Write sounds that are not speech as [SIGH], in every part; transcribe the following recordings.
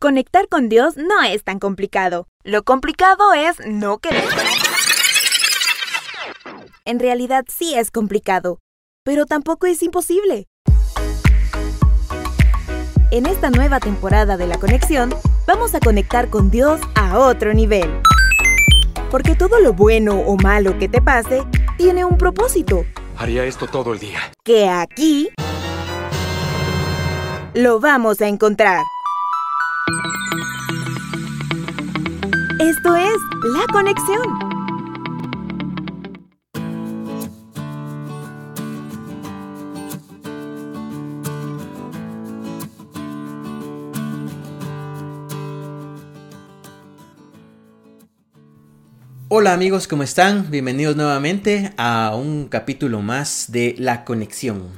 Conectar con Dios no es tan complicado. Lo complicado es no querer. En realidad sí es complicado, pero tampoco es imposible. En esta nueva temporada de La Conexión, vamos a conectar con Dios a otro nivel. Porque todo lo bueno o malo que te pase tiene un propósito. Haría esto todo el día. Que aquí lo vamos a encontrar. Esto es La Conexión. Hola amigos, ¿cómo están? Bienvenidos nuevamente a un capítulo más de La Conexión.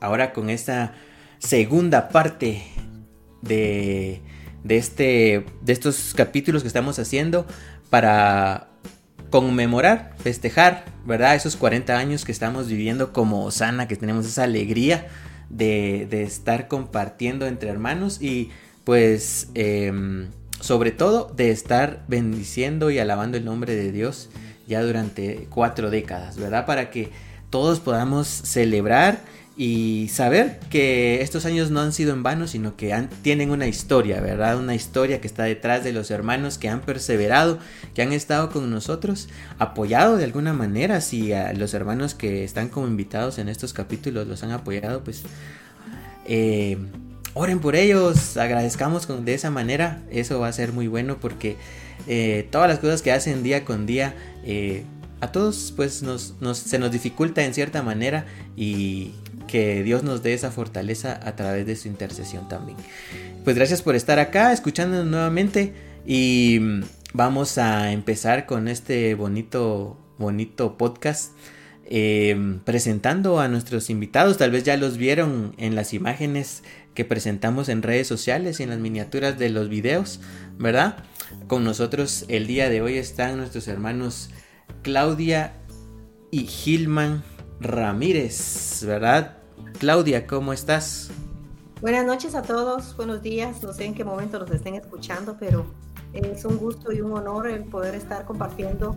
Ahora con esta segunda parte de, de, este, de estos capítulos que estamos haciendo para conmemorar, festejar, ¿verdad? Esos 40 años que estamos viviendo como Osana, que tenemos esa alegría de, de estar compartiendo entre hermanos y pues... Eh, sobre todo de estar bendiciendo y alabando el nombre de Dios ya durante cuatro décadas, ¿verdad? Para que todos podamos celebrar y saber que estos años no han sido en vano, sino que tienen una historia, ¿verdad? Una historia que está detrás de los hermanos que han perseverado, que han estado con nosotros, apoyado de alguna manera, si los hermanos que están como invitados en estos capítulos los han apoyado, pues... Eh, oren por ellos, agradezcamos de esa manera, eso va a ser muy bueno porque eh, todas las cosas que hacen día con día, eh, a todos pues nos, se nos dificulta en cierta manera y que Dios nos dé esa fortaleza a través de su intercesión también. Pues gracias por estar acá, escuchándonos nuevamente y mm, vamos a empezar con este bonito, bonito podcast. Eh, presentando a nuestros invitados, tal vez ya los vieron en las imágenes que presentamos en redes sociales y en las miniaturas de los videos, ¿verdad? Con nosotros el día de hoy están nuestros hermanos Claudia y Gilman Ramírez, ¿verdad? Claudia, ¿cómo estás? Buenas noches a todos, buenos días, no sé en qué momento los estén escuchando, pero es un gusto y un honor el poder estar compartiendo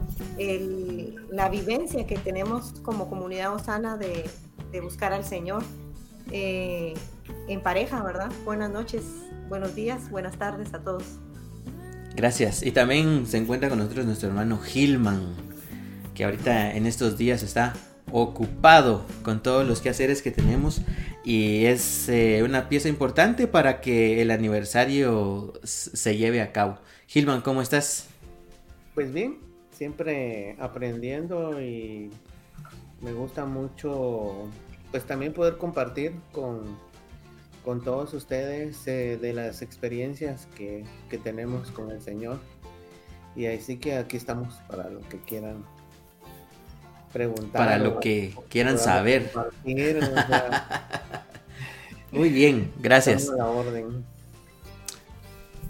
la vivencia que tenemos como comunidad osana de, de buscar al Señor. Eh, en pareja, ¿verdad? Buenas noches, buenos días, buenas tardes a todos. Gracias. Y también se encuentra con nosotros nuestro hermano Gilman, que ahorita en estos días está ocupado con todos los quehaceres que tenemos y es eh, una pieza importante para que el aniversario se lleve a cabo. Gilman, ¿cómo estás? Pues bien, siempre aprendiendo y me gusta mucho pues también poder compartir con con todos ustedes eh, de las experiencias que, tenemos con el Señor. Y así que aquí estamos para lo que quieran preguntar. Para lo que quieran saber. [LAUGHS] Muy bien, gracias.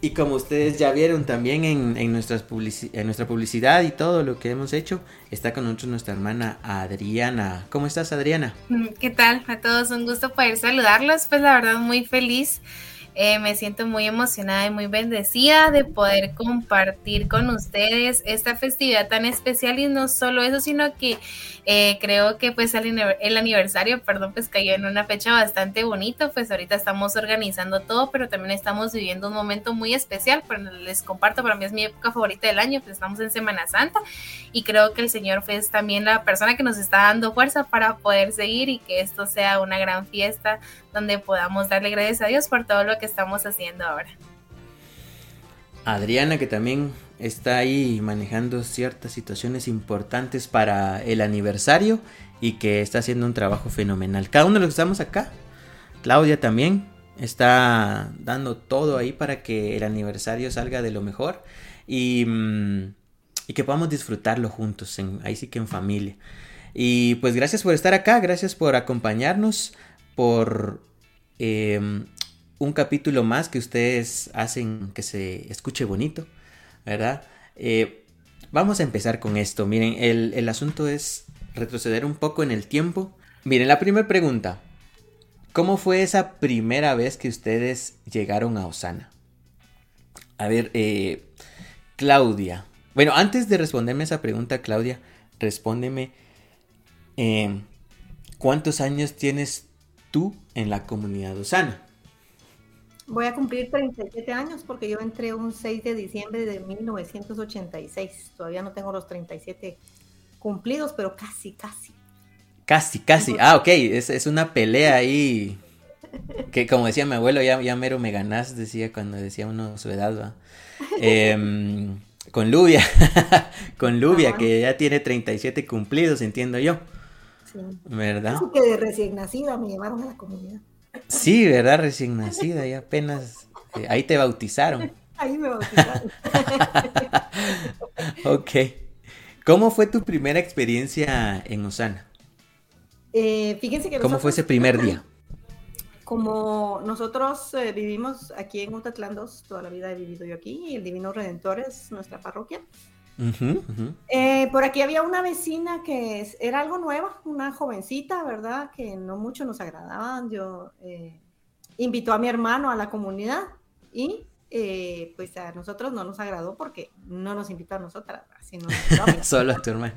Y como ustedes ya vieron también en, nuestras en nuestra publicidad y todo lo que hemos hecho, está con nosotros nuestra hermana Adriana. ¿Cómo estás, Adriana? Mm, ¿Qué tal? A todos un gusto poder saludarlos. Pues la verdad muy feliz eh, me siento muy emocionada y muy bendecida de poder compartir con ustedes esta festividad tan especial. Y no solo eso, sino que eh, creo que pues el, aniversario, perdón, pues cayó en una fecha bastante bonito, pues ahorita estamos organizando todo, pero también estamos viviendo un momento muy especial, pues les comparto, para mí es mi época favorita del año, pues estamos en Semana Santa. Y creo que el Señor fue pues, también la persona que nos está dando fuerza para poder seguir y que esto sea una gran fiesta donde podamos darle gracias a Dios por todo lo que estamos haciendo ahora. Adriana, que también está ahí manejando ciertas situaciones importantes para el aniversario y que está haciendo un trabajo fenomenal. Cada uno de los que estamos acá, Claudia también está dando todo ahí para que el aniversario salga de lo mejor y, mm, y que podamos disfrutarlo juntos, en, ahí sí que en familia. Y pues gracias por estar acá, gracias por acompañarnos por em, un capítulo más que ustedes hacen que se escuche bonito, ¿verdad? Eh, vamos a empezar con esto. Miren, el, el asunto es retroceder un poco en el tiempo. Miren, la primera pregunta. ¿Cómo fue esa primera vez que ustedes llegaron a Osana? A ver, eh, Claudia. Bueno, antes de responderme esa pregunta, Claudia, respóndeme. Eh, ¿Cuántos años tienes tú en la comunidad Osana? Voy a cumplir 37 años porque yo entré un 6 de diciembre de 1986. Todavía no tengo los 37 cumplidos, pero casi, casi. Casi, casi. Ah, ok, es, es una pelea ahí. [LAUGHS] Que como decía mi abuelo, ya, ya mero me ganás, decía cuando decía uno su edad, ¿va? Em, con Lubia, [LAUGHS] con Lubia, que ya tiene 37 cumplidos, entiendo yo. Sí. ¿Verdad? Así que de recién nacida me llevaron a la comunidad. Sí, ¿verdad? Recién nacida, y apenas. Eh, ahí te bautizaron. [LAUGHS] Ahí me bautizaron. [LAUGHS] ok. ¿Cómo fue tu primera experiencia en Osana? Eh, fíjense que ¿Cómo fue ese primer día? [CLEARS THROAT] Como nosotros eh, vivimos aquí en Utatlán 2, toda la vida he vivido yo aquí, y el Divino Redentor es nuestra parroquia. Eh, por aquí había una vecina que era algo nueva, una jovencita, ¿verdad? Que no mucho nos agradaban. Yo invitó a mi hermano a la comunidad y pues a nosotros no nos agradó porque no nos invitó a nosotras, sino [LAUGHS] solo a tu hermano.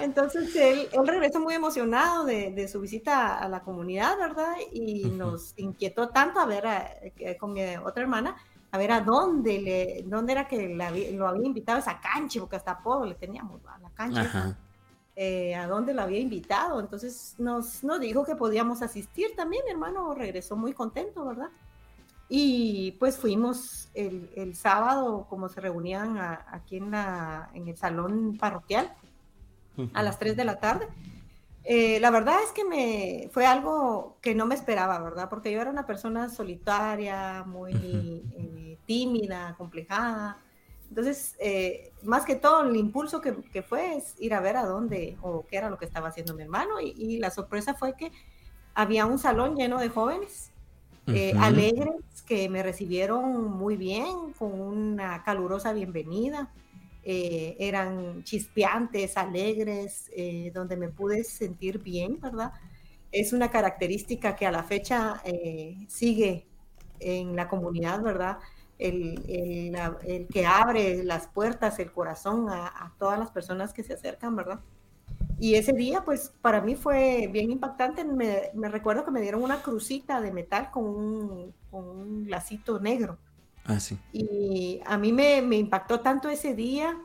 Entonces él, él regresó muy emocionado de, de, su visita a la comunidad, ¿verdad? Y nos inquietó tanto a ver con mi otra hermana, a ver a dónde, le, dónde era que lo había invitado a esa cancha, porque hasta apodo le teníamos a la cancha. Eh, a dónde lo había invitado. Entonces nos, nos dijo que podíamos asistir también. Hermano regresó muy contento, ¿verdad? Y pues fuimos el, el sábado, como se reunían aquí en, la, en el salón parroquial a las 3 de la tarde. Eh, la verdad es que me fue algo que no me esperaba, ¿verdad? Porque yo era una persona solitaria, muy eh, tímida, complejada. Entonces, eh, más que todo, el impulso que, que, fue es ir a ver a dónde o qué era lo que estaba haciendo mi hermano. Y, y la sorpresa fue que había un salón lleno de jóvenes alegres que me recibieron muy bien, con una calurosa bienvenida. Eh, eran chispeantes, alegres, eh, donde me pude sentir bien, ¿verdad? Es una característica que a la fecha eh, sigue en la comunidad, ¿verdad? El, que abre las puertas, el corazón a, todas las personas que se acercan, ¿verdad? Y ese día, pues para mí fue bien impactante. Me, recuerdo que me dieron una crucita de metal con un, con un lacito negro. Ah, y a mí me, impactó tanto ese día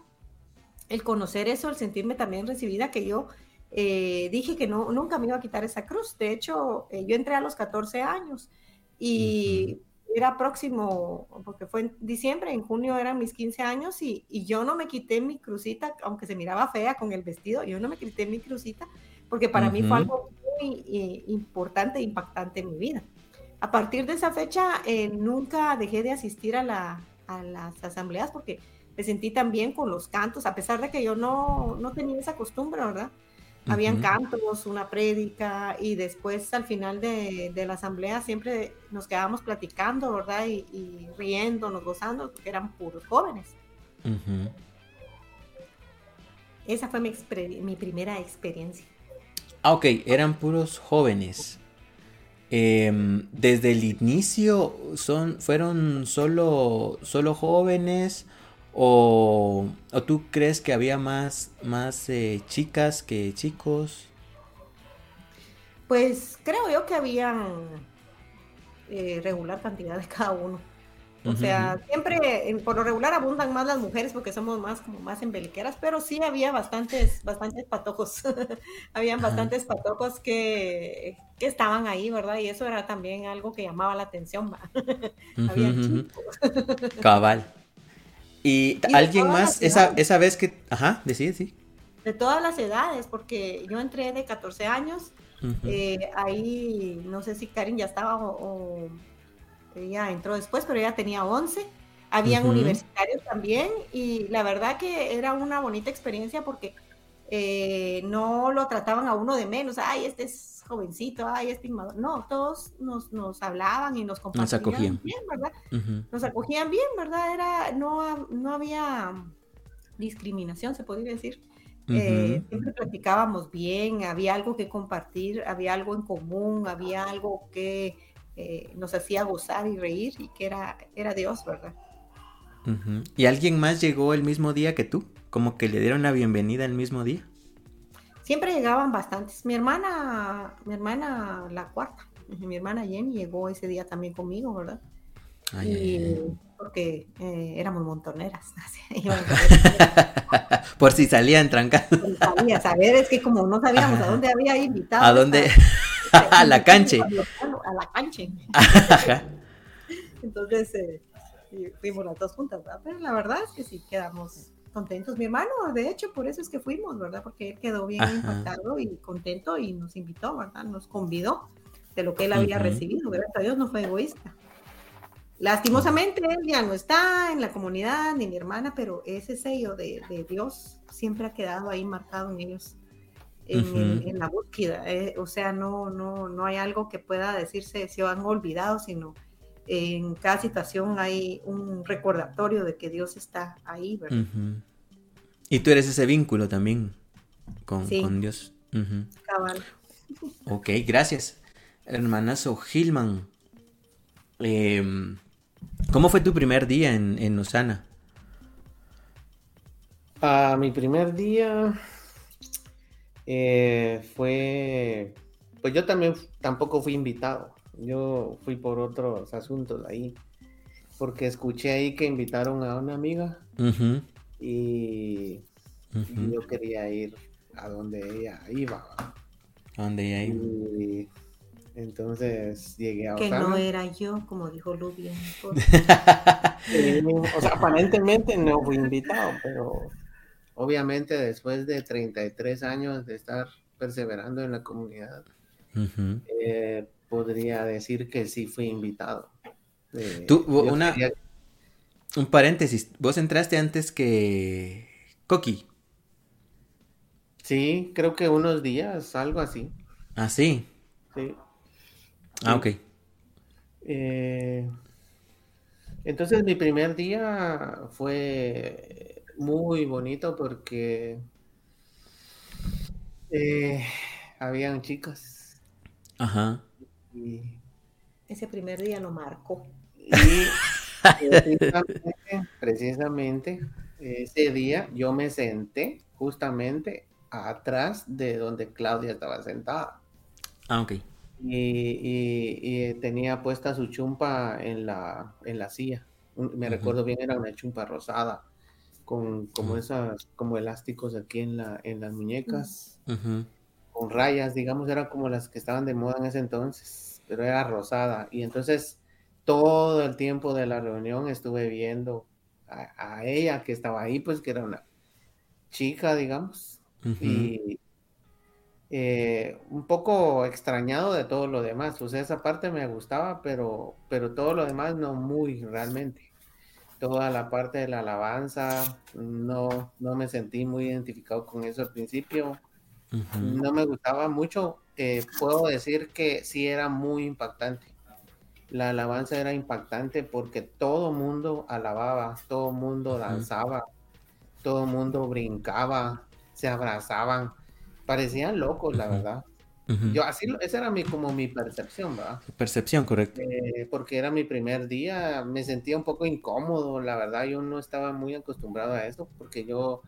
el conocer eso, el sentirme también recibida, que yo eh, dije que no, nunca me iba a quitar esa cruz. De hecho, eh, yo entré a los 14 años y era próximo, porque fue en diciembre, en junio eran mis 15 años y, yo no me quité mi crucita, aunque se miraba fea con el vestido, yo no me quité mi crucita, porque para mí fue algo muy eh, importante e impactante en mi vida a partir de esa fecha eh, nunca dejé de asistir a, la, a, las asambleas porque me sentí tan bien con los cantos, a pesar de que yo no, no tenía esa costumbre, ¿verdad? Habían cantos, una prédica y después al final de, de, la asamblea siempre nos quedábamos platicando, ¿verdad? Y, y riéndonos, gozando, porque eran puros jóvenes. Esa fue mi, mi primera experiencia. Ah, ok, eran puros jóvenes. Em, desde el inicio son, fueron solo, solo jóvenes o, o, tú crees que había más, más eh, chicas que chicos? Pues creo yo que habían eh, regular cantidad de cada uno. O sea, siempre, por lo regular abundan más las mujeres porque somos más como más embeliqueras, pero sí había bastantes, bastantes patojos. [LAUGHS] Habían bastantes patojos que, que, estaban ahí, ¿verdad? Y eso era también algo que llamaba la atención. [LAUGHS] había Cabal. Y, [LAUGHS] alguien más, esa, esa vez que, ajá, decide, sí. De todas las edades, porque yo entré de 14 años, eh, ahí no sé si Karin ya estaba o ella entró después, pero ella tenía 11. Habían universitarios también y la verdad que era una bonita experiencia porque eh, no lo trataban a uno de menos, ay, este es jovencito, ay, este No, todos nos, nos hablaban y nos compartían nos acogían. bien, ¿verdad? Nos acogían bien, ¿verdad? Era, no, no había discriminación, se podría decir. Eh, siempre platicábamos bien, había algo que compartir, había algo en común, había algo que eh, nos hacía gozar y reír y que era, era Dios, ¿verdad? ¿Y alguien más llegó el mismo día que tú? Como que le dieron la bienvenida el mismo día. Siempre llegaban bastantes. Mi hermana, mi hermana la cuarta, mi hermana Jenny llegó ese día también conmigo, ¿verdad? y, porque eh, éramos montoneras. [LAUGHS] [LAUGHS] Por si salían. Sabía, saber, es que como no sabíamos a dónde había invitado. [LAUGHS] ¿A dónde? [LAUGHS] a la cancha. A la cancha. Entonces, eh, fuimos las dos juntas, ¿verdad? Pero la verdad es que sí, quedamos contentos. Mi hermano, de hecho, por eso es que fuimos, ¿verdad? Porque él quedó bien impactado y contento y nos invitó, ¿verdad? Nos convidó de lo que él había recibido. Gracias a Dios no fue egoísta. Lastimosamente él ya no está en la comunidad, ni mi hermana, pero ese sello de, Dios siempre ha quedado ahí marcado en ellos, en, la búsqueda. Eh, o sea, no, no, no hay algo que pueda decirse se han olvidado, sino en cada situación hay un recordatorio de que Dios está ahí, ¿verdad? Y tú eres ese vínculo también con, Dios. Cabal. Ok, gracias. Hermanazo Gilman. Em, ¿Cómo fue tu primer día en, en Osana? Ah, mi primer día eh, fue, pues yo también tampoco fui invitado. Yo fui por otros asuntos ahí, porque escuché ahí que invitaron a una amiga y, yo quería ir a donde ella iba. A donde ella iba. Entonces llegué a Que no era yo, como dijo Lubia. [LAUGHS] o sea, aparentemente no fui invitado, pero obviamente después de 33 años de estar perseverando en la comunidad, eh, podría decir que sí fui invitado. Eh, Tú, una, un paréntesis, vos entraste antes que Coqui. Sí, creo que unos días, algo así. Ah, sí. Sí. Ah, ok. Eh, entonces mi primer día fue muy bonito porque eh, habían chicas. Ajá. Ese primer día lo marcó. Y precisamente, ese día yo me senté justamente atrás de donde Claudia estaba sentada. Ah, ok y, tenía puesta su chumpa en la, en la silla. Me recuerdo bien, era una chumpa rosada, con como esas, como elásticos aquí en, la, en las muñecas, con rayas, digamos, eran como las que estaban de moda en ese entonces, pero era rosada. Y entonces todo el tiempo de la reunión estuve viendo a, ella que estaba ahí, pues que era una chica, digamos, y, eh, un poco extrañado de todo lo demás. O sea, esa parte me gustaba, pero, pero todo lo demás no muy realmente. Toda la parte de la alabanza, no, no me sentí muy identificado con eso al principio. No me gustaba mucho. Eh, puedo decir que sí era muy impactante. La alabanza era impactante porque todo mundo alababa, todo mundo danzaba, todo mundo brincaba, se abrazaban parecían locos, la verdad. Yo así, esa era mi, como mi percepción, ¿verdad? Percepción, correcto. Eh, porque era mi primer día, me sentía un poco incómodo, la verdad, yo no estaba muy acostumbrado a eso, porque yo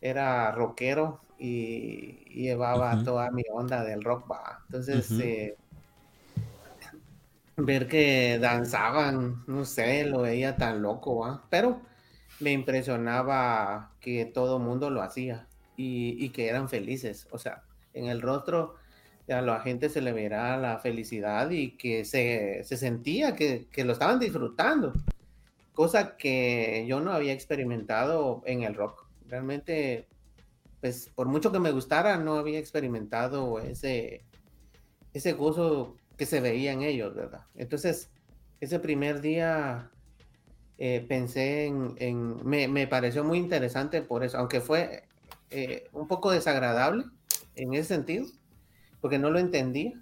era rockero y, llevaba toda mi onda del rock, ¿va? Entonces, eh, ver que danzaban, no sé, lo veía tan loco, ¿va? Pero me impresionaba que todo mundo lo hacía y, que eran felices. O sea, en el rostro a la gente se le verá la felicidad y que se, sentía que, lo estaban disfrutando, cosa que yo no había experimentado en el rock. Realmente, pues por mucho que me gustara, no había experimentado ese, ese gozo que se veía en ellos, ¿verdad? Entonces, ese primer día eh, pensé en, me, me, pareció muy interesante por eso, aunque fue eh, un poco desagradable en ese sentido, porque no lo entendía,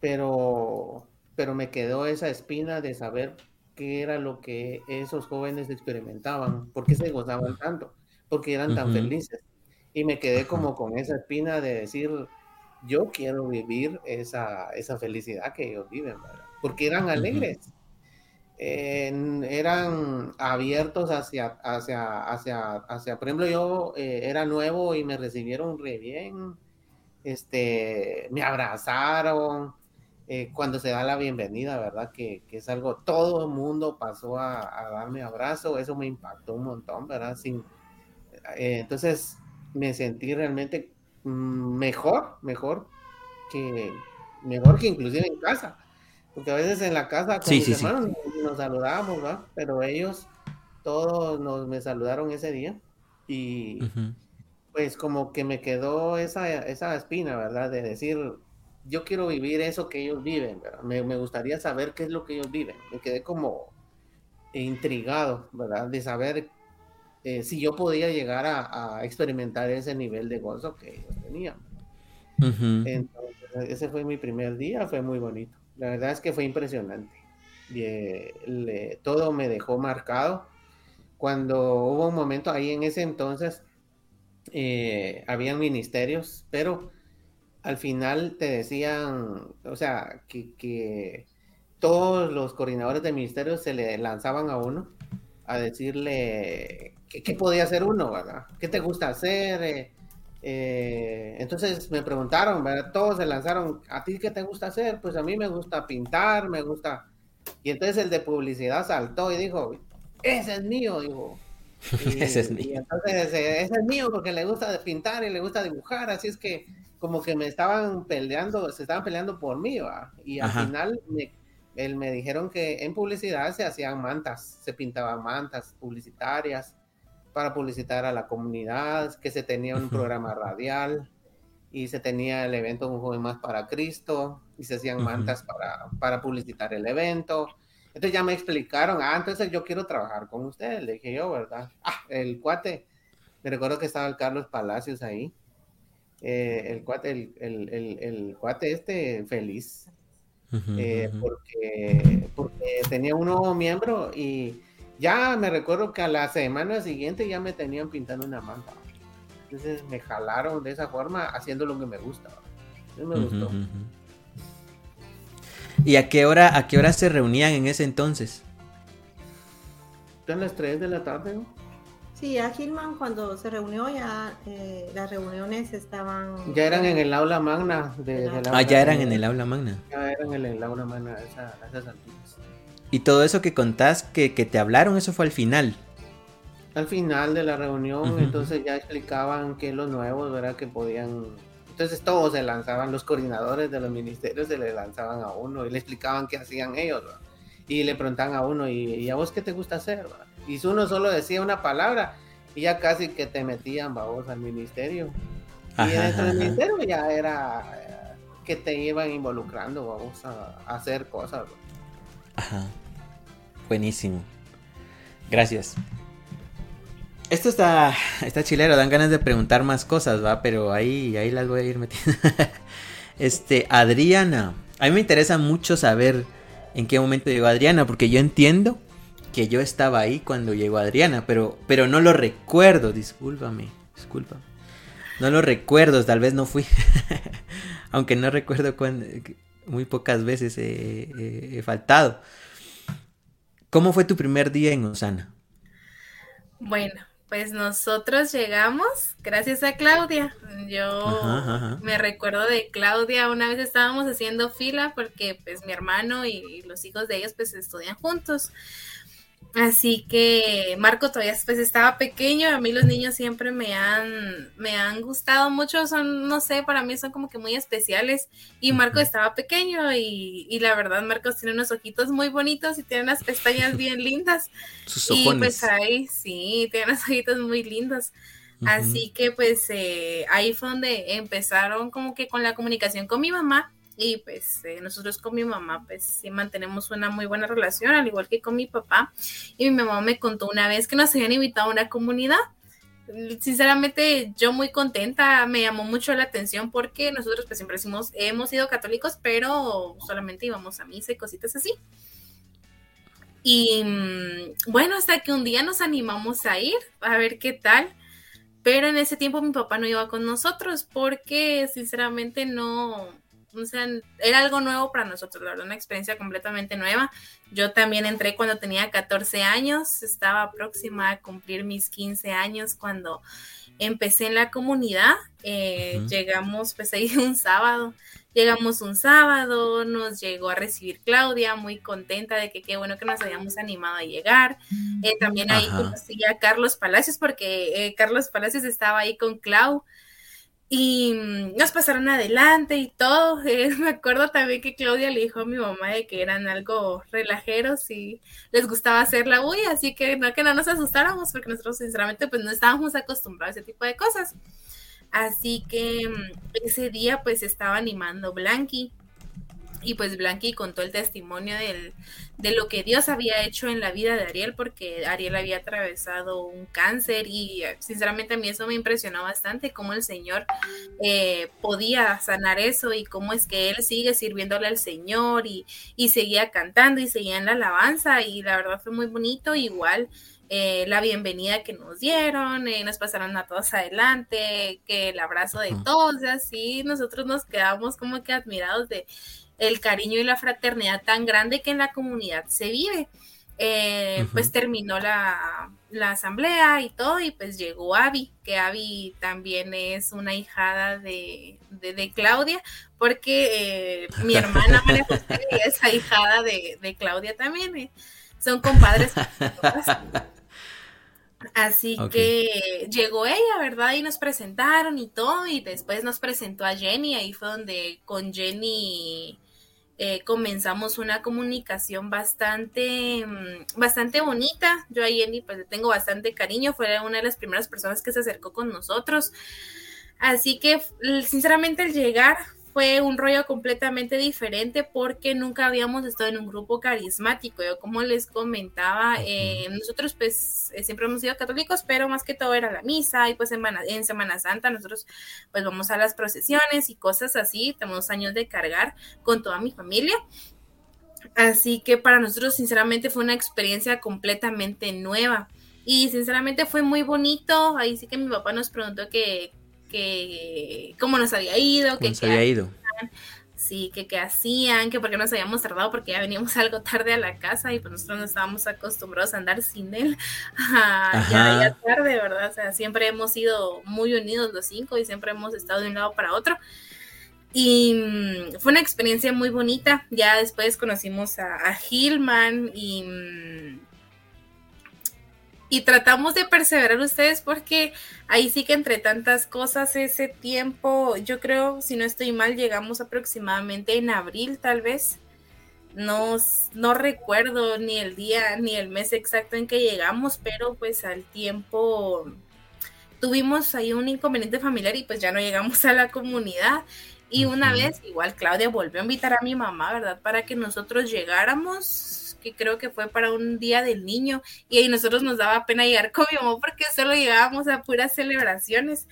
pero, pero me quedó esa espina de saber qué era lo que esos jóvenes experimentaban, por qué se gozaban tanto, porque eran tan felices. Y me quedé como con esa espina de decir, yo quiero vivir esa, esa felicidad que ellos viven, porque eran alegres. eran abiertos hacia, hacia, hacia, hacia, por ejemplo, yo eh, era nuevo y me recibieron re bien, este, me abrazaron, eh, cuando se da la bienvenida, ¿verdad? Que, que, es algo, todo el mundo pasó a, a, darme abrazo, eso me impactó un montón, ¿verdad? Sin, eh, entonces me sentí realmente mm, mejor, mejor que, mejor que inclusive en casa. Porque a veces en la casa con mis hermanos Nos, saludamos, ¿verdad? Pero ellos todos nos me saludaron ese día y pues como que me quedó esa, esa espina, ¿verdad? De decir, yo quiero vivir eso que ellos viven, ¿verdad? Me, me, gustaría saber qué es lo que ellos viven. Me quedé como intrigado, ¿verdad? De saber eh, si yo podía llegar a, a, experimentar ese nivel de gozo que ellos tenían. Entonces, ese fue mi primer día, fue muy bonito. La verdad es que fue impresionante. Y, eh, le, todo me dejó marcado. Cuando hubo un momento ahí en ese entonces, eh, habían ministerios, pero al final te decían, o sea, que, todos los coordinadores de ministerios se le lanzaban a uno a decirle qué podía hacer uno, ¿verdad? ¿Qué te gusta hacer? Eh, eh, entonces me preguntaron, ¿verdad? Todos se lanzaron, ¿a ti qué te gusta hacer? Pues a mí me gusta pintar, me gusta... Y entonces el de publicidad saltó y dijo, ese es mío, dijo. [LAUGHS] ese es mío. Y entonces ese es mío porque le gusta pintar y le gusta dibujar, así es que como que me estaban peleando, se estaban peleando por mí, ¿va? Y al final me, él me dijeron que en publicidad se hacían mantas, se pintaban mantas publicitarias, para publicitar a la comunidad, que se tenía un programa radial y se tenía el evento Un Joven Más para Cristo y se hacían mantas para, para publicitar el evento. Entonces ya me explicaron, ah, entonces yo quiero trabajar con ustedes, le dije yo, ¿verdad? [LAUGHS] Ah, el cuate, me recuerdo que estaba el Carlos Palacios ahí, eh, el cuate, el, el, el, el, cuate este feliz, eh, porque, porque tenía un nuevo miembro y ya me recuerdo que a la semana siguiente ya me tenían pintando una manta. Entonces me jalaron de esa forma haciendo lo que me gusta. me gustó. ¿Y a qué hora a qué hora se reunían en ese entonces? En las 3 de la tarde, ¿no? Sí, a Gilman cuando se reunió ya eh, las reuniones estaban... Ya eran en el aula magna. De, ah, ya eran en el aula magna. Ya eran en el aula magna esa, esas alturas. Y todo eso que contás que, te hablaron, eso fue al final. Al final de la reunión, entonces ya explicaban que los nuevos, ¿verdad? Que podían... Entonces todos se lanzaban, los coordinadores de los ministerios se le lanzaban a uno y le explicaban qué hacían ellos, Y le preguntaban a uno, ¿y, a vos qué te gusta hacer? Y si uno solo decía una palabra, y ya casi que te metían, vos, al ministerio. y dentro del ministerio ya era eh, que te iban involucrando, vamos, a, hacer cosas. Ajá. Buenísimo. Gracias. Esto está, está chilero, dan ganas de preguntar más cosas, ¿va? Pero ahí, ahí las voy a ir metiendo. [LAUGHS] este, Adriana. A mí me interesa mucho saber en qué momento llegó Adriana, porque yo entiendo que yo estaba ahí cuando llegó Adriana, pero, pero no lo recuerdo, discúlpame, discúlpame. No lo recuerdo, tal vez no fui. [LAUGHS] Aunque no recuerdo cuándo, muy pocas veces he faltado. ¿Cómo fue tu primer día en Osana? Bueno, pues nosotros llegamos gracias a Claudia. Yo me recuerdo de Claudia, una vez estábamos haciendo fila porque pues mi hermano y los hijos de ellos pues estudian juntos. Así que Marco todavía pues estaba pequeño, a mí los niños siempre me han, me han gustado mucho, son, no sé, para mí son como que muy especiales. Y Marco estaba pequeño y, y la verdad Marco tiene unos ojitos muy bonitos y tiene unas pestañas [LAUGHS] bien lindas. Sus y pues ahí, sí, tiene unos ojitos muy lindos. Así que pues eh, ahí fue donde empezaron como que con la comunicación con mi mamá y pues eh, nosotros con mi mamá pues sí mantenemos una muy buena relación, al igual que con mi papá. Y mi mamá me contó una vez que nos habían invitado a una comunidad. Sinceramente yo muy contenta, me llamó mucho la atención porque nosotros pues siempre decimos, hemos sido católicos, pero solamente íbamos a misa y cositas así. Y mm, bueno, hasta que un día nos animamos a ir a ver qué tal. Pero en ese tiempo mi papá no iba con nosotros porque sinceramente no, o sea, era algo nuevo para nosotros, la verdad, una experiencia completamente nueva. Yo también entré cuando tenía 14 años, estaba próxima a cumplir mis 15 años cuando empecé en la comunidad. Eh, llegamos pues ahí [LAUGHS] un sábado. Llegamos un sábado, nos llegó a recibir Claudia, muy contenta de que qué bueno que nos habíamos animado a llegar. Eh, también ahí conocí a Carlos Palacios porque eh, Carlos Palacios estaba ahí con Clau y mm, nos pasaron adelante y todo. [LAUGHS] Eh, me acuerdo también que Claudia le dijo a mi mamá de que eran algo relajeros y les gustaba hacer la bulla, así que no que no nos asustáramos porque nosotros sinceramente pues no estábamos acostumbrados a ese tipo de cosas. Así que mm, ese día pues estaba animando Blanqui y pues Blanqui contó el testimonio de lo que Dios había hecho en la vida de Ariel, porque Ariel había atravesado un cáncer y eh, sinceramente a mí eso me impresionó bastante, cómo el Señor eh, podía sanar eso y cómo es que Él sigue sirviéndole al Señor y, seguía cantando y seguía en la alabanza y la verdad fue muy bonito, igual. Eh, la bienvenida que nos dieron, nos pasaron a todos adelante, que el abrazo de todos, y así nosotros nos quedamos como que admirados de, el cariño y la fraternidad tan grande que en la comunidad se vive. Eh, pues terminó la, asamblea y todo, y pues llegó Avi, que Avi también es una hijada de, Claudia, porque eh, mi hermana María [LAUGHS] José es hijada de, Claudia también, eh. son compadres. Así que llegó ella, ¿verdad? Y nos presentaron y todo, y después nos presentó a Jenny, ahí fue donde con Jenny eh, comenzamos una comunicación bastante, mm, bastante bonita. Yo a Jenny pues tengo bastante cariño, fue una de las primeras personas que se acercó con nosotros. Así que sinceramente el llegar fue un rollo completamente diferente porque nunca habíamos estado en un grupo carismático. Yo como les comentaba, eh, nosotros pues eh, siempre hemos sido católicos, pero más que todo era la misa y pues en, en, Semana Santa nosotros pues vamos a las procesiones y cosas así. Tenemos años de cargar con toda mi familia. Así que para nosotros sinceramente fue una experiencia completamente nueva. Y sinceramente fue muy bonito. Ahí sí que mi papá nos preguntó que que cómo nos había ido, que había ido. Sí, que qué hacían, que por qué nos habíamos tardado porque ya veníamos [LAUGHS] algo tarde a la casa y pues nosotros no estábamos acostumbrados a andar sin él. [LAUGHS] ya, ya tarde, ¿verdad? O sea, siempre hemos sido muy unidos los cinco y siempre hemos estado de un lado para otro. Y mm, fue una experiencia muy bonita. Ya después conocimos a, a Hillman y mm, y tratamos de perseverar ustedes porque ahí sí que entre tantas cosas ese tiempo, yo creo, si no estoy mal, llegamos aproximadamente en abril tal vez. No, no recuerdo ni el día ni el mes exacto en que llegamos, pero pues al tiempo tuvimos ahí un inconveniente familiar y pues ya no llegamos a la comunidad. Y una vez, igual Claudia volvió a invitar a mi mamá, ¿verdad? Para que nosotros llegáramos que creo que fue para un día del niño, y ahí nosotros nos daba pena llegar con mi mamá porque solo llegábamos a puras celebraciones.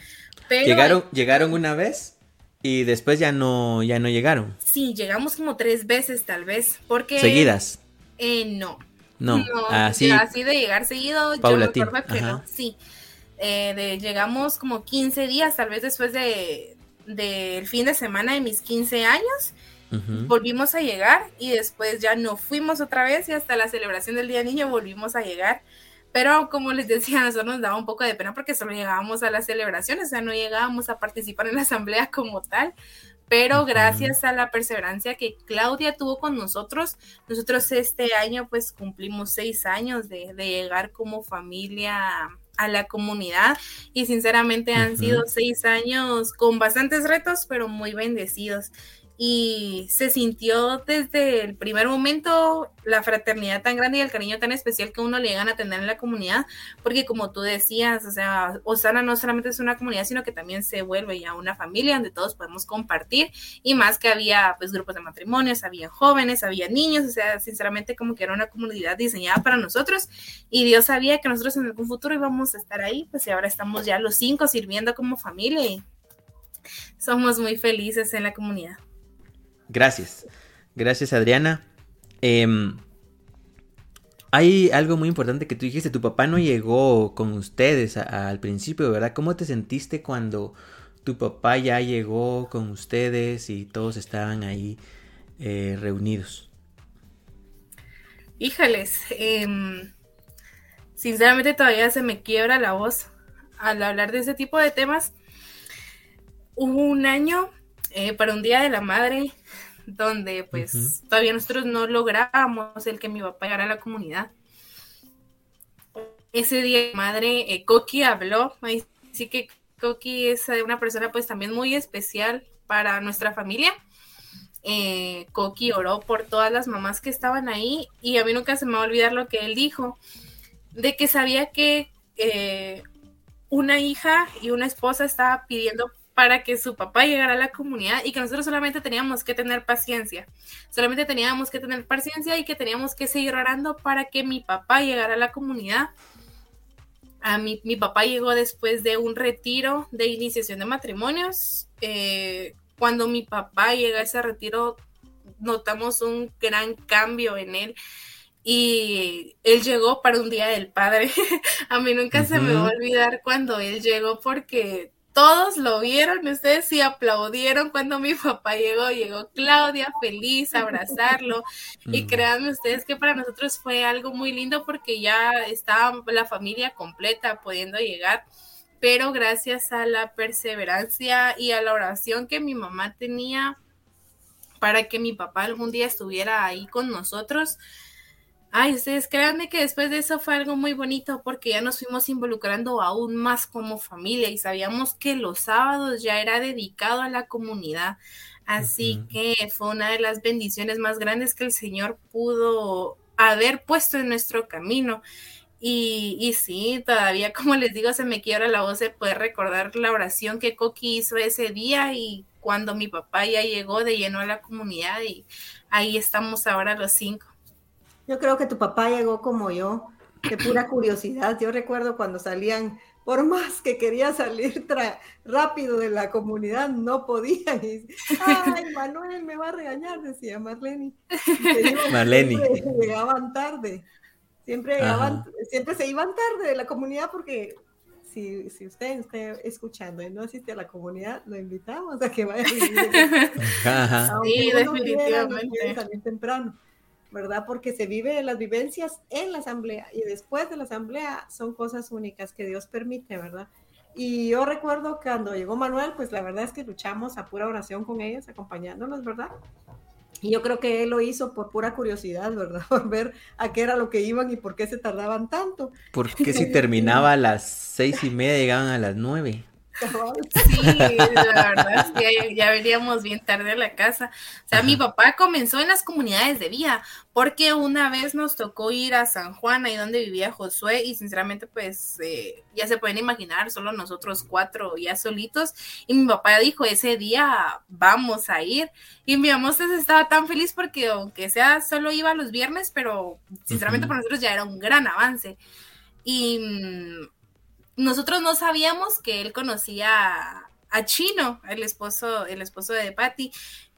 Pero, ¿Llegaron, ¿Llegaron una vez? Y después ya no, ya no llegaron. Sí, llegamos como tres veces tal vez, porque... ¿Seguidas? Eh, no. No, así, así de llegar seguido, yo me acuerdo que no, sí. Eh, de, llegamos como 15 días, tal vez después de del fin de semana de mis 15 años, Volvimos a llegar y después ya no fuimos otra vez y hasta la celebración del Día Niño volvimos a llegar. Pero como les decía, a nosotros nos daba un poco de pena porque solo llegábamos a las celebraciones, o sea, no llegábamos a participar en la asamblea como tal. Pero gracias a la perseverancia que Claudia tuvo con nosotros, nosotros este año pues cumplimos seis años de, llegar como familia a la comunidad y sinceramente han sido seis años con bastantes retos, pero muy bendecidos y se sintió desde el primer momento la fraternidad tan grande y el cariño tan especial que uno le llegan a tener en la comunidad, porque como tú decías, o sea, Osana no solamente es una comunidad, sino que también se vuelve ya una familia donde todos podemos compartir y más que había pues grupos de matrimonios, había jóvenes, había niños, o sea, sinceramente como que era una comunidad diseñada para nosotros y Dios sabía que nosotros en algún futuro íbamos a estar ahí, pues y ahora estamos ya los cinco sirviendo como familia y somos muy felices en la comunidad. Gracias. Gracias, Adriana. Em, hay algo muy importante que tú dijiste, tu papá no llegó con ustedes al principio, ¿verdad? ¿Cómo te sentiste cuando tu papá ya llegó con ustedes y todos estaban ahí eh, reunidos? Híjales, em, sinceramente todavía se me quiebra la voz al hablar de ese tipo de temas. Hubo un año eh, para un Día de la Madre donde pues todavía nosotros no lográbamos el que mi papá llegara a la comunidad. Ese día mi madre, eh, Coqui habló, así que Coqui es una persona pues también muy especial para nuestra familia. Eh, Coqui oró por todas las mamás que estaban ahí y a mí nunca se me va a olvidar lo que él dijo, de que sabía que eh, una hija y una esposa estaba pidiendo para que su papá llegara a la comunidad y que nosotros solamente teníamos que tener paciencia, solamente teníamos que tener paciencia y que teníamos que seguir orando para que mi papá llegara a la comunidad a mi, mi papá llegó después de un retiro de iniciación de matrimonios. Eh, cuando mi papá llega a ese retiro, notamos un gran cambio en él y él llegó para un día del padre. [LAUGHS] a mí nunca se me va a olvidar cuando él llegó porque todos lo vieron, ustedes sí aplaudieron cuando mi [LAUGHS] papá llegó, llegó Claudia feliz a abrazarlo. Y créanme ustedes que para nosotros fue algo muy lindo porque ya estaba la familia completa pudiendo llegar, pero gracias a la perseverancia y a la oración que mi mamá tenía para que mi papá algún día estuviera ahí con nosotros, Ay, ustedes créanme que después de eso fue algo muy bonito porque ya nos fuimos involucrando aún más como familia y sabíamos que los sábados ya era dedicado a la comunidad. Así que fue una de las bendiciones más grandes que el Señor pudo haber puesto en nuestro camino. Y, y sí, todavía, [LAUGHS] como les digo, se me quiebra la voz de poder recordar la oración que Coqui hizo ese día y cuando mi papá ya llegó de lleno a la comunidad y ahí estamos ahora los cinco. Yo creo que tu papá llegó como yo, de pura [CLEARS THROAT] curiosidad. Yo recuerdo cuando salían, por más que quería salir rápido de la comunidad, no podía. Ay, Manuel me va a regañar, decía Marlene. Marlene. Llegaban tarde. Siempre, siempre se iban tarde de la comunidad porque si, si, usted está escuchando y no asiste a la comunidad, lo invitamos a que vaya a vivir. [LAUGHS] Sí, definitivamente. salir temprano. ¿Verdad? Porque se vive las vivencias en la asamblea y después de la asamblea son cosas únicas que Dios permite, ¿verdad? Y yo recuerdo cuando llegó Manuel, pues la verdad es que luchamos a pura oración con ellos, acompañándolos, ¿verdad? Y yo creo que él lo hizo por pura curiosidad, ¿verdad? [LAUGHS] Por ver a qué era lo que iban y por qué se tardaban tanto. Porque [LAUGHS] si terminaba a las seis y media, llegaban a las nueve. [LAUGHS] Sí, la verdad es ya, veníamos bien tarde a la casa. O sea, mi papá comenzó en las comunidades de vida, porque una vez nos tocó ir a San Juan, ahí donde vivía Josué, y sinceramente, pues eh, ya se pueden imaginar, solo nosotros cuatro ya solitos. Y mi papá dijo, ese día vamos a ir. Y mi mamá estaba tan feliz porque, aunque sea, solo iba los viernes, pero sinceramente para nosotros ya era un gran avance. Y nosotros no sabíamos que él conocía a, Chino, el esposo, el esposo de Patty,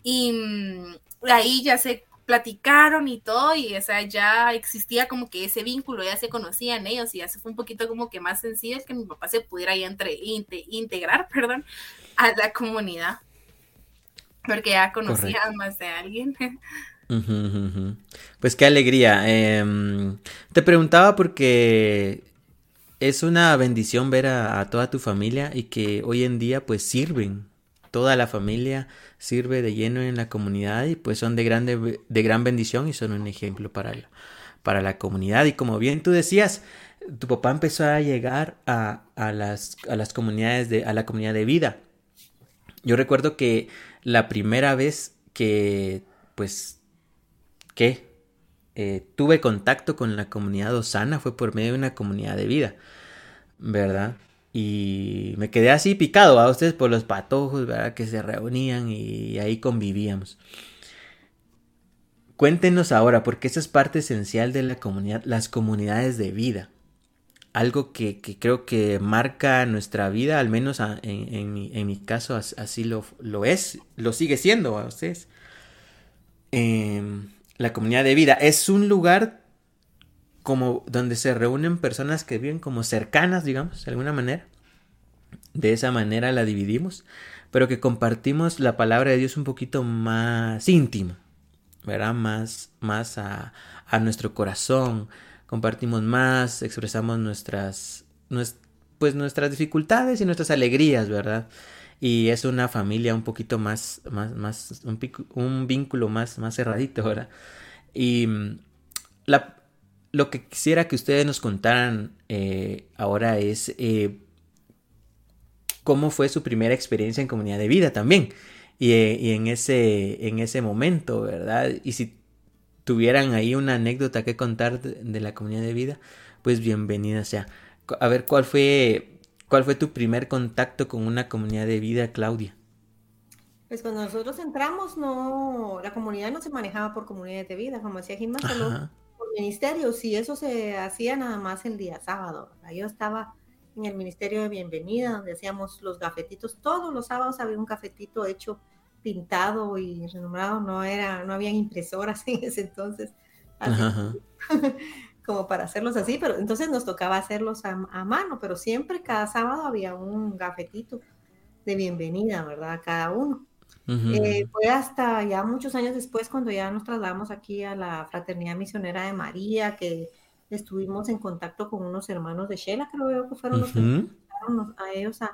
y mm, ahí ya se platicaron y todo, y o sea, ya existía como que ese vínculo, ya se conocían ellos, y ya se fue un poquito como que más sencillo que mi papá se pudiera ya entre, integrar, [LAUGHS] perdón, a la comunidad, porque ya conocía más de alguien. [LAUGHS] Pues qué alegría. Em, te preguntaba porque es una bendición ver a, toda tu familia y que hoy en día pues sirven. Toda la familia sirve de lleno en la comunidad y pues son de, grande, de gran bendición y son un ejemplo para la, para la comunidad. Y como bien tú decías, tu papá empezó a llegar a, las, a las comunidades de, a la comunidad de vida. Yo recuerdo que la primera vez que pues ¿qué? Eh, tuve contacto con la comunidad Osana fue por medio de una comunidad de vida, ¿verdad? Y me quedé así picado a ustedes por los patojos, ¿verdad? Que se reunían y ahí convivíamos. Cuéntenos ahora, porque esa es parte esencial de la comunidad, las comunidades de vida. Algo que, creo que marca nuestra vida, al menos en, mi, caso así lo, lo, es, lo sigue siendo a ustedes. Eh, la comunidad de vida. Es un lugar como donde se reúnen personas que viven como cercanas, digamos, de alguna manera. de esa manera la dividimos, pero que compartimos la palabra de Dios un poquito más íntimo, ¿verdad? Más, más a, a nuestro corazón, compartimos más, expresamos nuestras, pues nuestras dificultades y nuestras alegrías, ¿verdad? Y es una familia un poquito más, más, más, un, vínculo más, más cerradito, ¿verdad? Y mm, la, lo que quisiera que ustedes nos contaran eh, ahora es eh, cómo fue su primera experiencia en comunidad de vida también. Y, eh, y, en, ese, en ese momento, ¿verdad? Y si tuvieran ahí una anécdota que contar de, la comunidad de vida, pues bienvenida sea. A ver, ¿cuál fue, ¿cuál fue tu primer contacto con una comunidad de vida, Claudia? Pues cuando nosotros entramos, no, la comunidad no se manejaba por comunidades de vida, como decía Gilma, solo por ministerios, y eso se hacía nada más el día sábado. Yo estaba en el Ministerio de Bienvenida, donde hacíamos los gafetitos. Todos los sábados había un cafetito hecho pintado y renombrado, no era, no habían impresoras [LAUGHS] en ese entonces, [LAUGHS] como para hacerlos así, pero entonces nos tocaba hacerlos a, mano, pero siempre cada sábado había un gafetito de bienvenida, ¿verdad? Cada uno. Eh, fue hasta ya muchos años después cuando ya nos trasladamos aquí a la Fraternidad Misionera de María, que estuvimos en contacto con unos hermanos de Shela, creo que fueron los que nos a ellos a,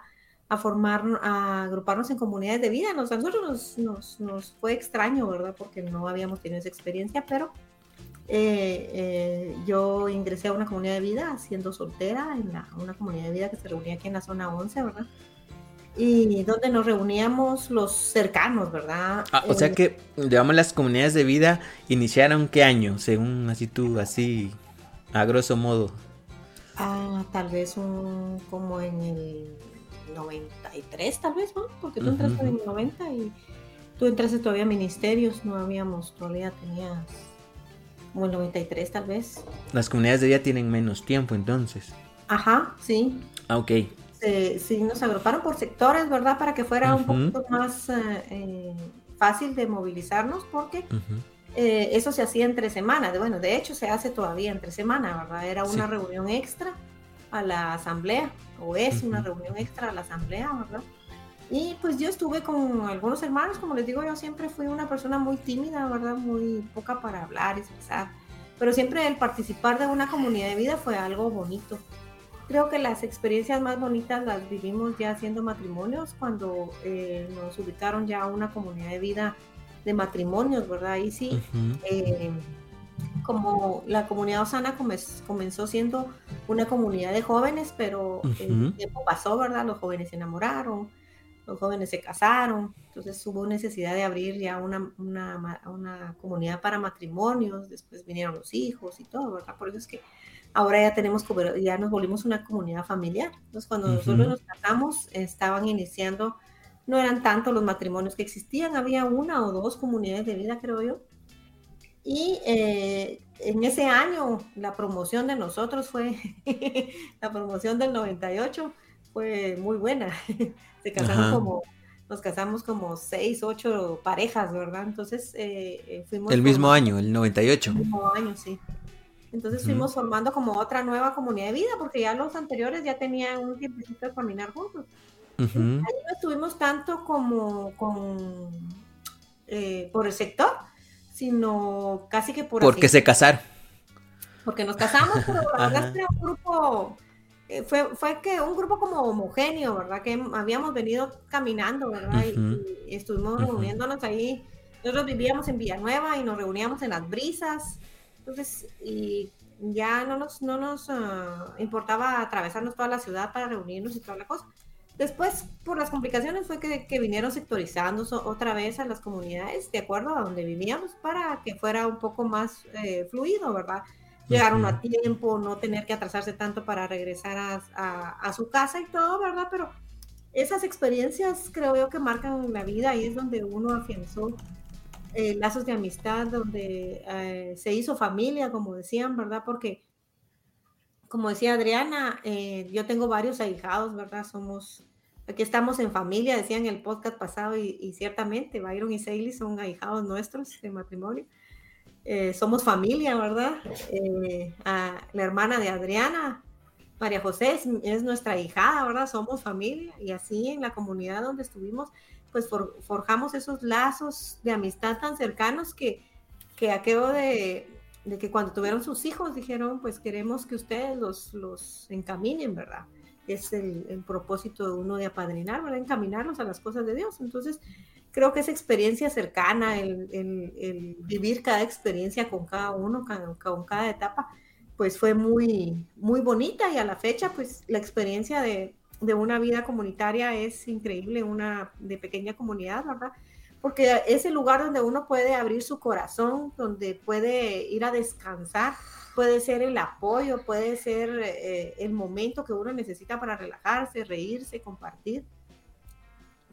a formar, a agruparnos en comunidades de vida. Nos, a nosotros nos, nos, fue extraño, ¿verdad? Porque no habíamos tenido esa experiencia, pero eh, eh, yo ingresé a una comunidad de vida siendo soltera, en una comunidad de vida que se reunía aquí en la zona 11, ¿verdad? Y donde nos reuníamos los cercanos, ¿verdad? Ah, o sea eh, que, digamos, las comunidades de vida iniciaron qué año, según así tú, así, a grosso modo. Ah, tal vez un, como en el 93 tal vez, ¿no? Porque tú entraste en el 90 y tú entraste todavía a ministerios, no habíamos, todavía tenías como el 93 tal vez. Las comunidades de día tienen menos tiempo entonces. Ajá, sí. Ah, ok. Sí, nos agruparon por sectores, ¿verdad? Para que fuera un poquito más eh, eh, fácil de movilizarnos porque... Eh, eso se hacía entre semanas, bueno, de hecho se hace todavía entre semanas, ¿verdad? Era una reunión extra a la asamblea, o es una reunión extra a la asamblea, ¿verdad? Y pues yo estuve con algunos hermanos, como les digo, yo siempre fui una persona muy tímida, ¿verdad? Muy poca para hablar, expresar. Pero siempre el participar de una comunidad de vida fue algo bonito. Creo que las experiencias más bonitas las vivimos ya haciendo matrimonios, cuando eh, nos ubicaron ya a una comunidad de vida de matrimonios, ¿verdad? Ahí sí, como la comunidad Osana comenzó siendo una comunidad de jóvenes, pero el tiempo pasó, ¿verdad? Los jóvenes se enamoraron, los jóvenes se casaron, entonces hubo necesidad de abrir ya una, una, una, comunidad para matrimonios, después vinieron los hijos y todo, ¿verdad? Por eso es que ahora ya tenemos, ya nos volvimos una comunidad familiar. Entonces cuando nosotros nos casamos, estaban iniciando, no eran tantos los matrimonios que existían, había una o dos comunidades de vida, creo yo, y eh, en ese año la promoción de nosotros fue, [LAUGHS] la promoción del 98 fue muy buena. [LAUGHS] Se casaron como, nos casamos como seis, ocho parejas, ¿verdad? Entonces eh, eh, fuimos... El mismo año, el 98. El mismo año, sí. Entonces fuimos formando como otra nueva comunidad de vida, porque ya los anteriores ya tenían un tiempecito de caminar juntos. Ahí no estuvimos tanto como con, por el sector, sino casi que por... Porque se casaron. Porque nos casamos, pero la verdad era un grupo, eh, fue, fue que un grupo como homogéneo, ¿verdad? Que habíamos venido caminando, ¿verdad? y, estuvimos reuniéndonos ahí. Nosotros vivíamos en Villanueva y nos reuníamos en las brisas. Entonces, y ya no nos, no nos ah, importaba atravesarnos toda la ciudad para reunirnos y toda la cosa. Después, por las complicaciones, fue que, vinieron sectorizando otra vez a las comunidades de acuerdo a donde vivíamos para que fuera un poco más eh, fluido, ¿verdad? Llegaron a tiempo, no tener que atrasarse tanto para regresar a, su casa y todo, ¿verdad? Pero esas experiencias creo yo que marcan la vida y es donde uno afianzó eh, lazos de amistad, donde eh, se hizo familia, como decían, ¿verdad? Porque, como decía Adriana, yo tengo varios ahijados, ¿verdad? Somos Aquí estamos en familia, decían en el podcast pasado, y, ciertamente Byron y Sally son ahijados nuestros de matrimonio. Eh, somos familia, ¿verdad? Eh, la hermana de Adriana María José es, nuestra hijada, ¿verdad? Somos familia y así en la comunidad donde estuvimos, pues forjamos esos lazos de amistad tan cercanos que, que aquello de, de, que cuando tuvieron sus hijos dijeron, pues queremos que ustedes los, los encaminen, ¿verdad? Es el, el propósito de uno de apadrinar, ¿verdad? Encaminarlos a las cosas de Dios. Entonces, creo que esa experiencia cercana, el, el, el vivir cada experiencia con cada uno, con, con cada etapa, pues fue muy, muy bonita y a la fecha, pues la experiencia de, de una vida comunitaria es increíble, una de pequeña comunidad, ¿verdad? Porque es el lugar donde uno puede abrir su corazón, donde puede ir a descansar, puede ser el apoyo, puede ser eh, el momento que uno necesita para relajarse, reírse, compartir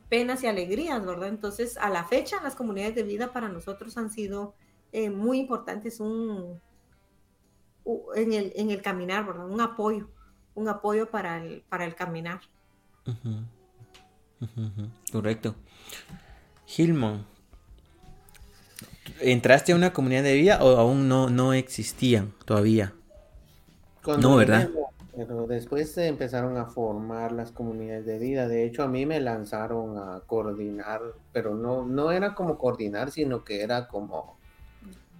penas y alegrías, ¿verdad? Entonces, a la fecha, las comunidades de vida para nosotros han sido eh, muy importantes, un, en el, en el caminar, ¿verdad? Un apoyo, un apoyo para el, para el caminar. Correcto. Gilmon, ¿entraste a una comunidad de vida o aún no, no existían todavía? no, ¿verdad? Pero después se empezaron a formar las comunidades de vida. De hecho, a mí me lanzaron a coordinar, pero no, no era como coordinar, sino que era como,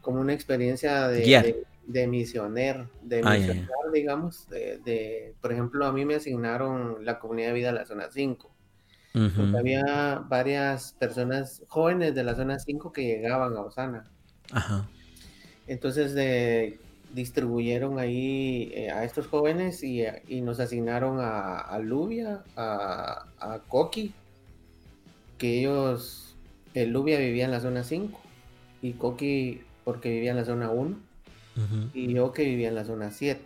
como una experiencia de, de misioner, de ah, misionar, digamos, de, por ejemplo, a mí me asignaron la comunidad de vida de la zona 5. Había varias personas jóvenes de la zona 5 que llegaban a Osana. Entonces distribuyeron ahí eh, a estos jóvenes y, nos asignaron a, a Lubia, a, a Coqui, que ellos, el Lubia vivía en la zona 5 y Coqui porque vivía en la zona 1 y yo que vivía en la zona 7.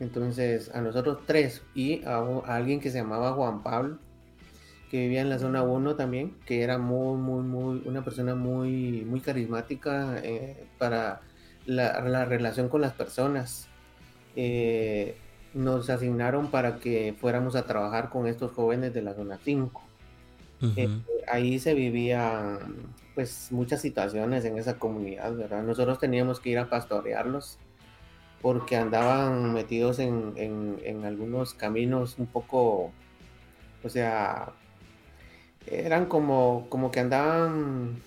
Entonces, a nosotros tres y a, alguien que se llamaba Juan Pablo, que vivía en la zona 1 también, que era muy, muy, muy, una persona muy, muy carismática eh, para la, relación con las personas. Eh, nos asignaron para que fuéramos a trabajar con estos jóvenes de la zona 5. Eh, ahí se vivían pues muchas situaciones en esa comunidad, ¿verdad? Nosotros teníamos que ir a pastorearlos porque andaban metidos en, en, algunos caminos un poco, o sea, eran como, como que andaban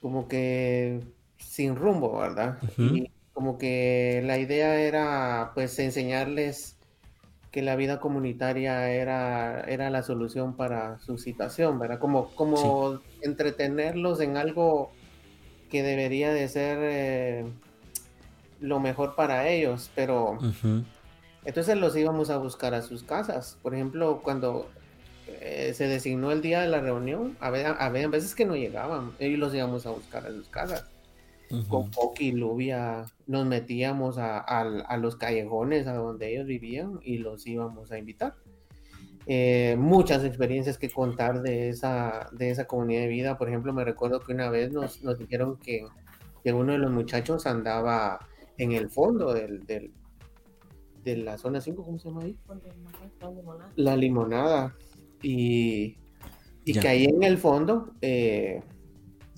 como que sin rumbo, ¿verdad? Y como que la idea era pues enseñarles que la vida comunitaria era, era la solución para su situación, ¿verdad? Como, como entretenerlos en algo que debería de ser eh, lo mejor para ellos, pero entonces los íbamos a buscar a sus casas. Por ejemplo, cuando eh, se designó el día de la reunión, había, había veces que no llegaban, y los íbamos a buscar a sus casas con Poki y Lubia nos metíamos a, los callejones a donde ellos vivían y los íbamos a invitar. Eh, muchas experiencias que contar de esa, de esa comunidad de vida. Por ejemplo, me recuerdo que una vez nos, dijeron que, uno de los muchachos andaba en el fondo del, de la zona 5, ¿cómo se llama ahí? La limonada. Y, que ahí en el fondo eh,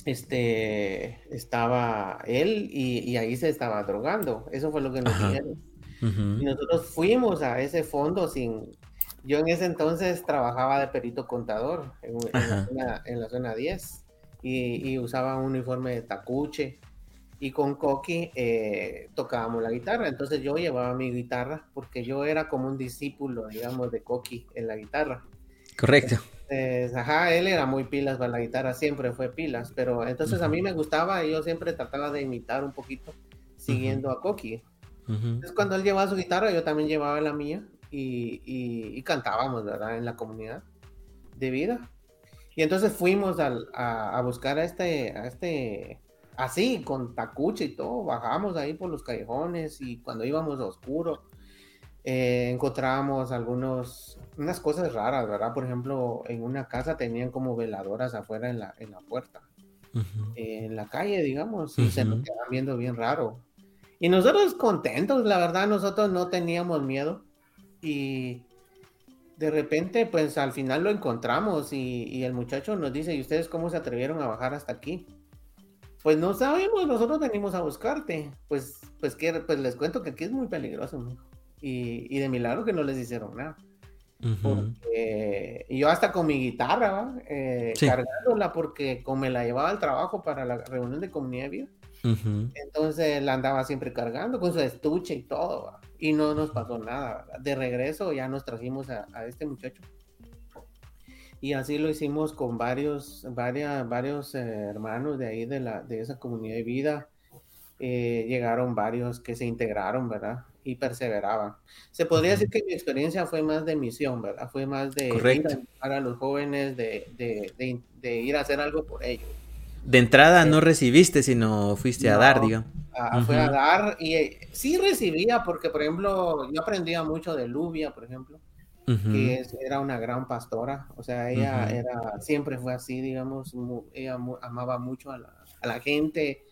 este, estaba él y, ahí se estaba drogando. Eso fue lo que nos dijeron. Y nosotros fuimos a ese fondo sin... Yo en ese entonces trabajaba de perito contador en, la, zona, 10 y, usaba un uniforme de tacuche y con Coqui eh, tocábamos la guitarra. Entonces yo llevaba mi guitarra porque yo era como un discípulo, digamos, de Coqui en la guitarra. Correcto. Ajá, él era muy pilas para la guitarra, siempre fue pilas, pero entonces a mí me gustaba y yo siempre trataba de imitar un poquito siguiendo a Coqui. Entonces cuando él llevaba su guitarra, yo también llevaba la mía y, y, cantábamos, ¿verdad? En la comunidad de vida. Y entonces fuimos a, a, buscar a este, a este, así, con tacuche y todo, bajamos ahí por los callejones y cuando íbamos a oscuro, eh, encontrábamos algunos, unas cosas raras, ¿verdad? Por ejemplo, en una casa tenían como veladoras afuera en la, en la puerta, en la calle, digamos, y se nos quedaban viendo bien raro. Y nosotros contentos, la verdad, nosotros no teníamos miedo. Y de repente, pues al final lo encontramos y, y, el muchacho nos dice, ¿y ustedes cómo se atrevieron a bajar hasta aquí? Pues no sabemos, nosotros venimos a buscarte. Pues, pues, que, pues les cuento que aquí es muy peligroso, y, de milagro que no les hicieron nada. y yo hasta con mi guitarra, eh, cargándola porque como me la llevaba al trabajo para la reunión de comunidad vida, entonces la andaba siempre cargando con su estuche y todo, y no nos pasó nada. De regreso ya nos trajimos a, este muchacho. Y así lo hicimos con varios, varias, varios eh, hermanos de ahí de, la, de esa comunidad de vida. Eh, llegaron varios que se integraron, ¿verdad? Y perseveraban. Se podría decir que mi experiencia fue más de misión, ¿verdad? Fue más de ir a, los jóvenes, de, de, de, ir a hacer algo por ellos. De entrada no recibiste, sino fuiste a dar, digo. Fue a dar y eh, sí recibía, porque por ejemplo, yo aprendía mucho de Lubia, por ejemplo, que era una gran pastora, o sea, ella era, siempre fue así, digamos, ella amaba mucho a la, a la gente,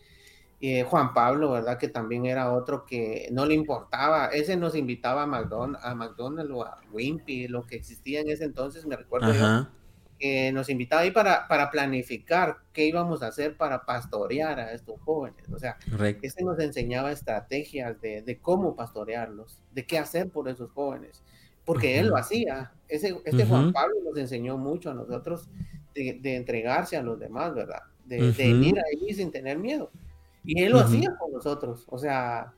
eh, Juan Pablo, ¿verdad? Que también era otro que no le importaba. Ese nos invitaba a McDonald's, a McDonald's o a Wimpy, lo que existía en ese entonces, me recuerdo yo, que nos invitaba ahí para, para planificar qué íbamos a hacer para pastorear a estos jóvenes. O sea, ese nos enseñaba estrategias de, de, cómo pastorearlos, de qué hacer por esos jóvenes, porque él lo hacía. Ese, este Juan Pablo nos enseñó mucho a nosotros de, de entregarse a los demás, ¿verdad? De, de ir ahí sin tener miedo. Y él lo hacía con nosotros, o sea,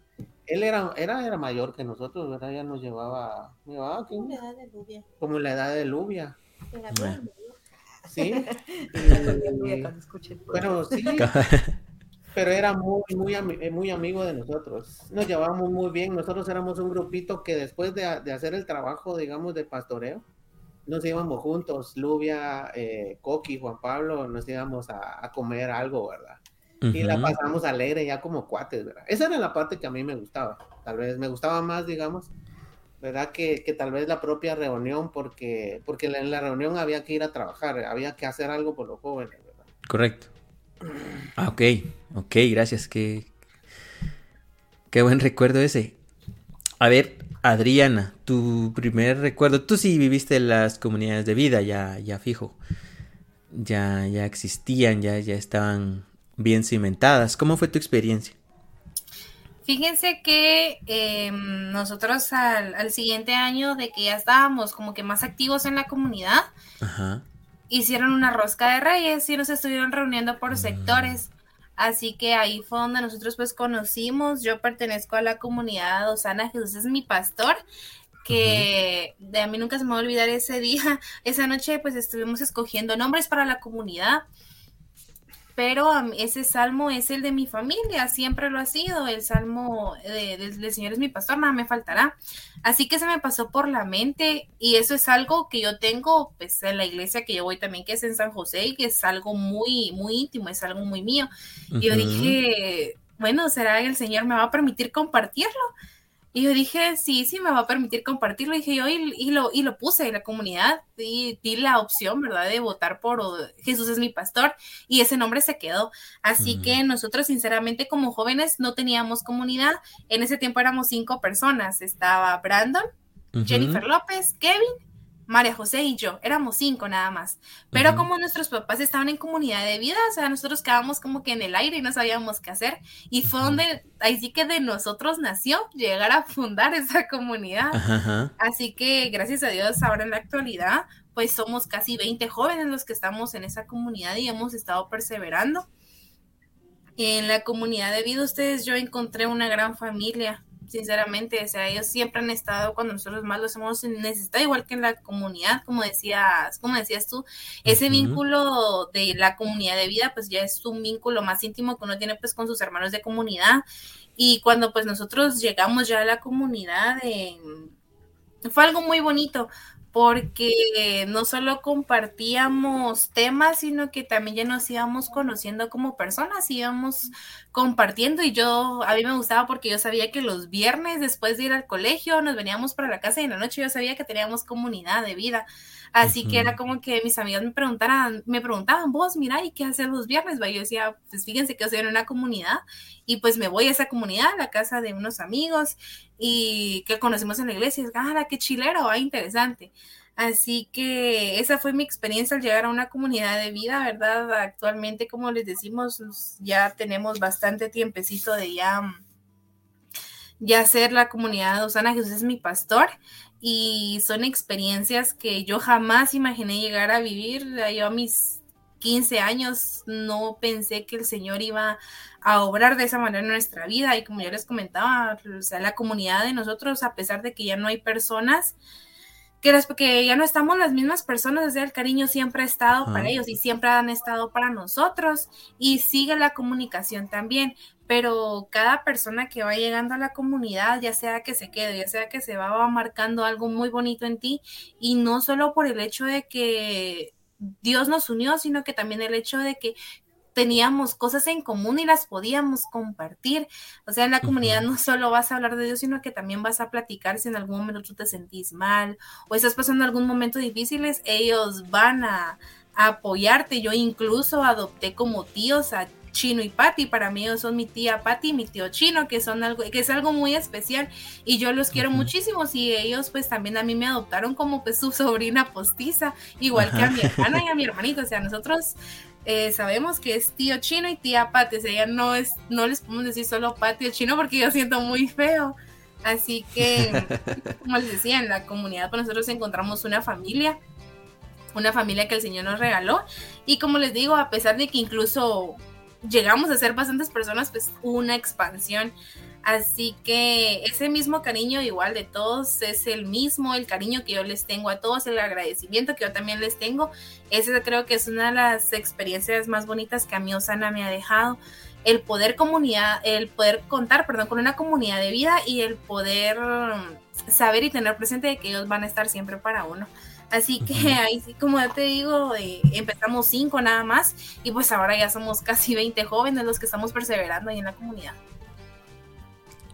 él era, era, era mayor que nosotros, ¿verdad? Ya nos llevaba, llevaba como la edad de Lubia. Como la edad de Lubia. Sí. [LAUGHS] pero sí. [LAUGHS] Pero era muy, muy, eh, muy amigo de nosotros. Nos llevábamos muy bien. Nosotros éramos un grupito que después de, de hacer el trabajo, digamos, de pastoreo, nos íbamos juntos, Lubia, eh, Coqui, Juan Pablo, nos íbamos a, a comer algo, ¿verdad? Y la pasamos alegre ya como cuates, ¿verdad? Esa era la parte que a mí me gustaba, tal vez me gustaba más, digamos, ¿verdad? Que, que tal vez la propia reunión, porque, porque en la reunión había que ir a trabajar, había que hacer algo por los jóvenes, ¿verdad? Correcto. Ah, ok, ok, gracias, qué, qué buen recuerdo ese. A ver, Adriana, tu primer recuerdo, tú sí viviste las comunidades de vida, ya, ya fijo, ya, ya existían, ya, ya estaban bien cimentadas. ¿Cómo fue tu experiencia? Fíjense que em, nosotros al, siguiente año de que ya estábamos como que más activos en la comunidad, hicieron una rosca de reyes y nos estuvieron reuniendo por mm. sectores. Así que ahí fue donde nosotros pues conocimos, yo pertenezco a la comunidad Osana, Jesús es mi pastor, que de a mí nunca se me va a olvidar ese día, [LAUGHS] esa noche pues estuvimos escogiendo nombres para la comunidad pero ese salmo es el de mi familia, siempre lo ha sido, el salmo del Señor es mi pastor, nada me faltará. Así que se me pasó por la mente y eso es algo que yo tengo pues en la iglesia que yo voy también, que es en San José y que es algo muy, muy íntimo, es algo muy mío. Y yo dije, bueno, ¿será que el Señor me va a permitir compartirlo? Y yo dije, sí, sí, me va a permitir compartirlo. dije yo, y, lo, y lo puse en la comunidad. Y di la opción, ¿verdad?, de votar por Jesús es mi pastor. Y ese nombre se quedó. Así que nosotros, sinceramente, como jóvenes, no teníamos comunidad. En ese tiempo éramos cinco personas. Estaba Brandon, Jennifer López, Kevin María José y yo, éramos cinco nada más. Pero como nuestros papás estaban en comunidad de vida, o sea, nosotros quedábamos como que en el aire y no sabíamos qué hacer. Y fue donde, ahí sí que de nosotros nació llegar a fundar esa comunidad. Así que gracias a Dios, ahora en la actualidad, pues somos casi 20 jóvenes los que estamos en esa comunidad y hemos estado perseverando. En la comunidad de vida, ustedes, yo encontré una gran familia sinceramente, o sea, ellos siempre han estado cuando nosotros más los hemos necesitado, igual que en la comunidad, como decías, como decías tú, ese vínculo de la comunidad de vida, pues ya es un vínculo más íntimo que uno tiene pues con sus hermanos de comunidad. Y cuando pues nosotros llegamos ya a la comunidad, fue algo muy bonito, porque no solo compartíamos temas, sino que también ya nos íbamos conociendo como personas, íbamos compartiendo y yo, a mí me gustaba porque yo sabía que los viernes después de ir al colegio nos veníamos para la casa y en la noche yo sabía que teníamos comunidad de vida. Así que era como que mis amigas me preguntaran, me preguntaban, vos, mira, ¿y qué haces los viernes? Yo decía, pues fíjense que yo soy en una comunidad y pues me voy a esa comunidad, a la casa de unos amigos y que conocimos en la iglesia. Y es, ah, qué chilero, ah, interesante. Así que esa fue mi experiencia al llegar a una comunidad de vida, ¿verdad? Actualmente, como les decimos, ya tenemos bastante tiempecito de ya ya ser la comunidad de Osana Jesús es mi pastor y son experiencias que yo jamás imaginé llegar a vivir. Yo a mis 15 años no pensé que el Señor iba a obrar de esa manera en nuestra vida y como yo les comentaba, o sea, la comunidad de nosotros, a pesar de que ya no hay personas, que, las, que ya no estamos las mismas personas, o sea, el cariño siempre ha estado para ellos y siempre han estado para nosotros y sigue la comunicación también, pero cada persona que va llegando a la comunidad, ya sea que se quede, ya sea que se va, va marcando algo muy bonito en ti y no solo por el hecho de que Dios nos unió, sino que también el hecho de que teníamos cosas en común y las podíamos compartir. O sea, en la comunidad no solo vas a hablar de Dios, sino que también vas a platicar si en algún momento tú te sentís mal o estás pasando algún momento difícil, ellos van a, apoyarte. Yo incluso adopté como tíos a Chino y Patti. Para mí ellos son mi tía Patti y mi tío Chino, que son algo, que es algo muy especial y yo los quiero muchísimo. Y ellos pues también a mí me adoptaron como pues su [LAUGHS] sobrina postiza, igual que a mi hermana y a mi hermanito. O sea, nosotros eh, sabemos que es tío chino y tía Pati, o sea, ya no, es, no les podemos decir solo Pati o chino porque yo siento muy feo. Así que, [LAUGHS] como les decía, en la comunidad pues nosotros encontramos una familia, una familia que el Señor nos regaló. Y como les digo, a pesar de que incluso llegamos a ser bastantes personas, pues una expansión Así que ese mismo cariño igual de todos es el mismo, el cariño que yo les tengo a todos, el agradecimiento que yo también les tengo. Ese creo que es una de las experiencias más bonitas que a mí Osana me ha dejado. El poder comunidad, el poder contar, perdón, con una comunidad de vida y el poder mm, saber y tener presente de que ellos van a estar siempre para uno. Así que ahí sí, como ya te digo, eh, empezamos cinco nada más y pues ahora ya somos casi 20 jóvenes los que estamos perseverando ahí en la comunidad.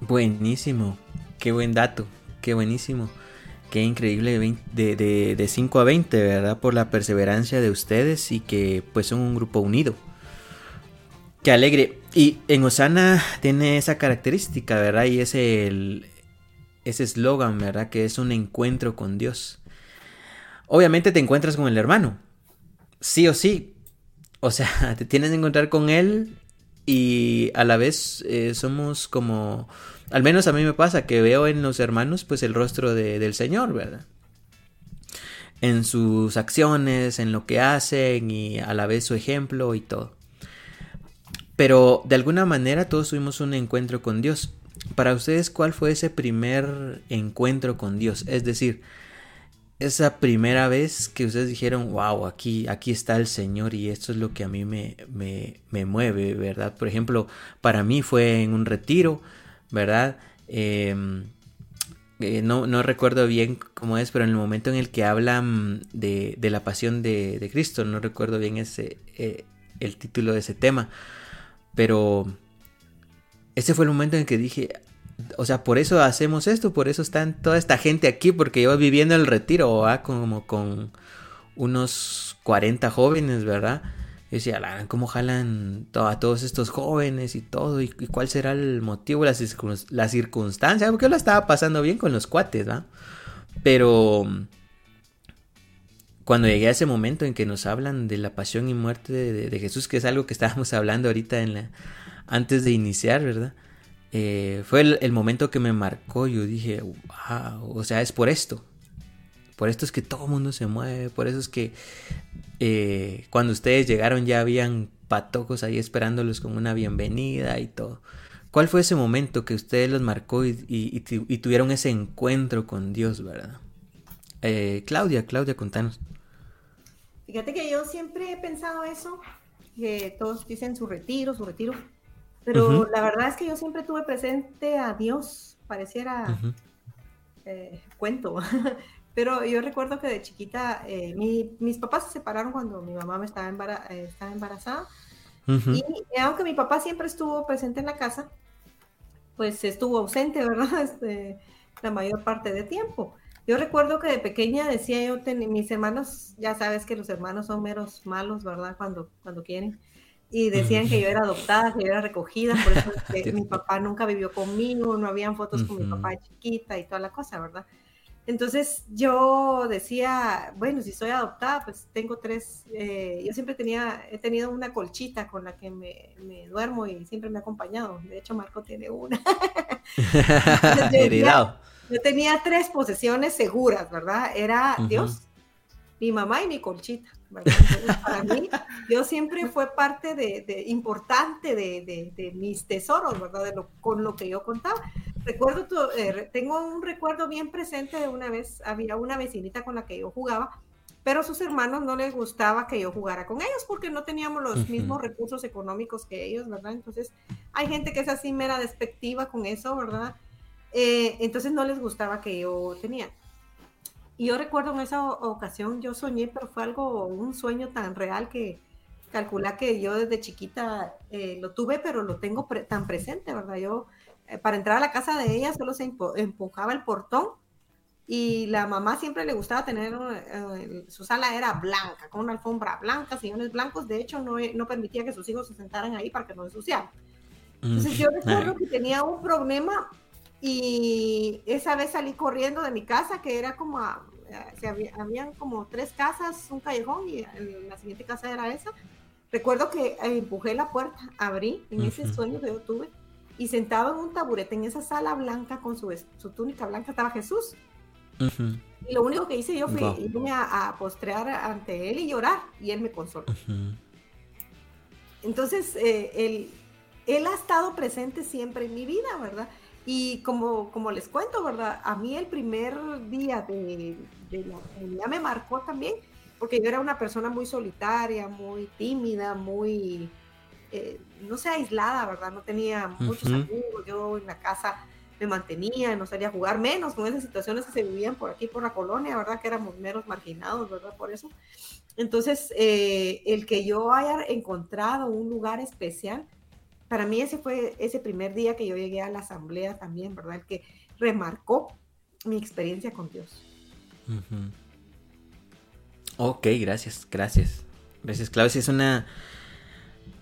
Buenísimo, qué buen dato, qué buenísimo. Qué increíble de, de, 5 a 20, ¿verdad? Por la perseverancia de ustedes y que pues son un grupo unido. Qué alegre. Y en Osana tiene esa característica, ¿verdad? Y ese el, ese eslogan, ¿verdad? Que es un encuentro con Dios. Obviamente te encuentras con el hermano. Sí o sí. O sea, [LAUGHS] te tienes que encontrar con él y a la vez eh, somos como al menos a mí me pasa que veo en los hermanos pues el rostro del Señor, ¿verdad? En sus acciones, en lo que hacen y a la vez su ejemplo y todo. Pero de alguna manera todos tuvimos un encuentro con Dios. Para ustedes, ¿cuál fue ese primer encuentro con Dios? Es decir, esa primera vez que ustedes dijeron, wow, aquí, aquí está el Señor y esto es lo que a mí me, me, me mueve, ¿verdad? Por ejemplo, para mí fue en un retiro, ¿verdad? Em, eh, no, recuerdo bien cómo es, pero en el momento en el que hablan de, la pasión de, Cristo, no recuerdo bien ese, eh, el título de ese tema, pero ese fue el momento en que dije, o sea, por eso hacemos esto, por eso están toda esta gente aquí, porque yo viviendo el retiro, como con unos 40 jóvenes, ¿verdad? Y decía, ¿cómo jalan a todos estos jóvenes y todo? ¿Y, cuál será el motivo, la, la circunstancia? Porque yo la estaba pasando bien con los cuates, ¿va? Pero cuando llegué a ese momento en que nos hablan de la pasión y muerte de, Jesús, que es algo que estábamos [LAUGHS] hablando ahorita en la, antes de iniciar, ¿verdad? Eh, fue el, el, momento que me marcó. Yo dije, wow, o sea, es por esto. Por esto es que todo el mundo se mueve, por eso es que eh, cuando ustedes llegaron ya habían patocos ahí esperándolos con una bienvenida y todo. ¿Cuál fue ese momento que ustedes los marcó y, tuvieron ese encuentro con Dios, verdad? Eh, Claudia, Claudia, contanos. Fíjate que yo siempre he pensado eso, que todos dicen su retiro, su retiro, pero la verdad es que yo siempre tuve presente a Dios, pareciera eh, cuento, [LAUGHS] Pero yo recuerdo que de chiquita, eh, mis papás se separaron cuando mi mamá me estaba, eh, estaba embarazada. Y aunque mi papá siempre estuvo presente en la casa, pues estuvo ausente, ¿verdad? [LAUGHS] Este, la mayor parte de tiempo. Yo recuerdo que de pequeña decía yo, mis hermanos, ya sabes que los hermanos son meros malos, ¿verdad? Cuando, cuando quieren. Y decían que yo era adoptada, que yo era recogida, por eso [LAUGHS] que mi papá nunca vivió conmigo, no habían fotos con mi papá chiquita y toda la cosa, ¿verdad? Entonces yo decía, bueno, si soy adoptada, pues tengo tres, eh, yo siempre tenía, he tenido una colchita con la que me, duermo y siempre me ha acompañado. De hecho, Marco tiene una. [LAUGHS] Heredado. Yo tenía tres posesiones seguras, ¿verdad? Era Dios, mi mamá y mi colchita. ¿verdad? para mí, Dios siempre fue parte de, importante de, mis tesoros, ¿verdad? De lo, con lo que yo contaba. Recuerdo, eh, tengo un recuerdo bien presente de una vez, había una vecinita con la que yo jugaba, pero sus hermanos no les gustaba que yo jugara con ellos porque no teníamos los mismos recursos económicos que ellos, ¿verdad? Entonces, hay gente que es así mera despectiva con eso, ¿verdad? Eh, entonces no les gustaba que yo tenía. Y yo recuerdo en esa ocasión, yo soñé, pero fue algo, un sueño tan real que calcula que yo desde chiquita eh, lo tuve, pero lo tengo tan presente, ¿verdad? Yo, eh, para entrar a la casa de ella, solo se empujaba el portón y la mamá siempre le gustaba tener, su sala era blanca, con una alfombra blanca, sillones blancos, de hecho no, no permitía que sus hijos se sentaran ahí para que no ensuciaran. Entonces yo recuerdo que tenía un problema y esa vez salí corriendo de mi casa, que era como, se habían como tres casas, un callejón, y la siguiente casa era esa. Recuerdo que empujé la puerta, abrí en ese sueño que yo tuve, y sentado en un taburete en esa sala blanca con su, su túnica blanca estaba Jesús. Y lo único que hice yo fue irme a, postrear ante él y llorar, y él me consoló. Entonces, eh, él, él ha estado presente siempre en mi vida, ¿verdad? Y como, como les cuento, ¿verdad? A mí el primer día de, la comunidad me marcó también, porque yo era una persona muy solitaria, muy tímida, muy, eh, no sé, aislada, ¿verdad? No tenía muchos amigos, yo en la casa me mantenía, no salía a jugar menos con esas situaciones que se vivían por aquí, por la colonia, ¿verdad? Que éramos meros marginados, ¿verdad? Por eso. Entonces, eh, el que yo haya encontrado un lugar especial, para mí ese fue ese primer día que yo llegué a la asamblea también, ¿verdad? El que remarcó mi experiencia con Dios. Ok, gracias, gracias. Gracias, Claudia. Es una...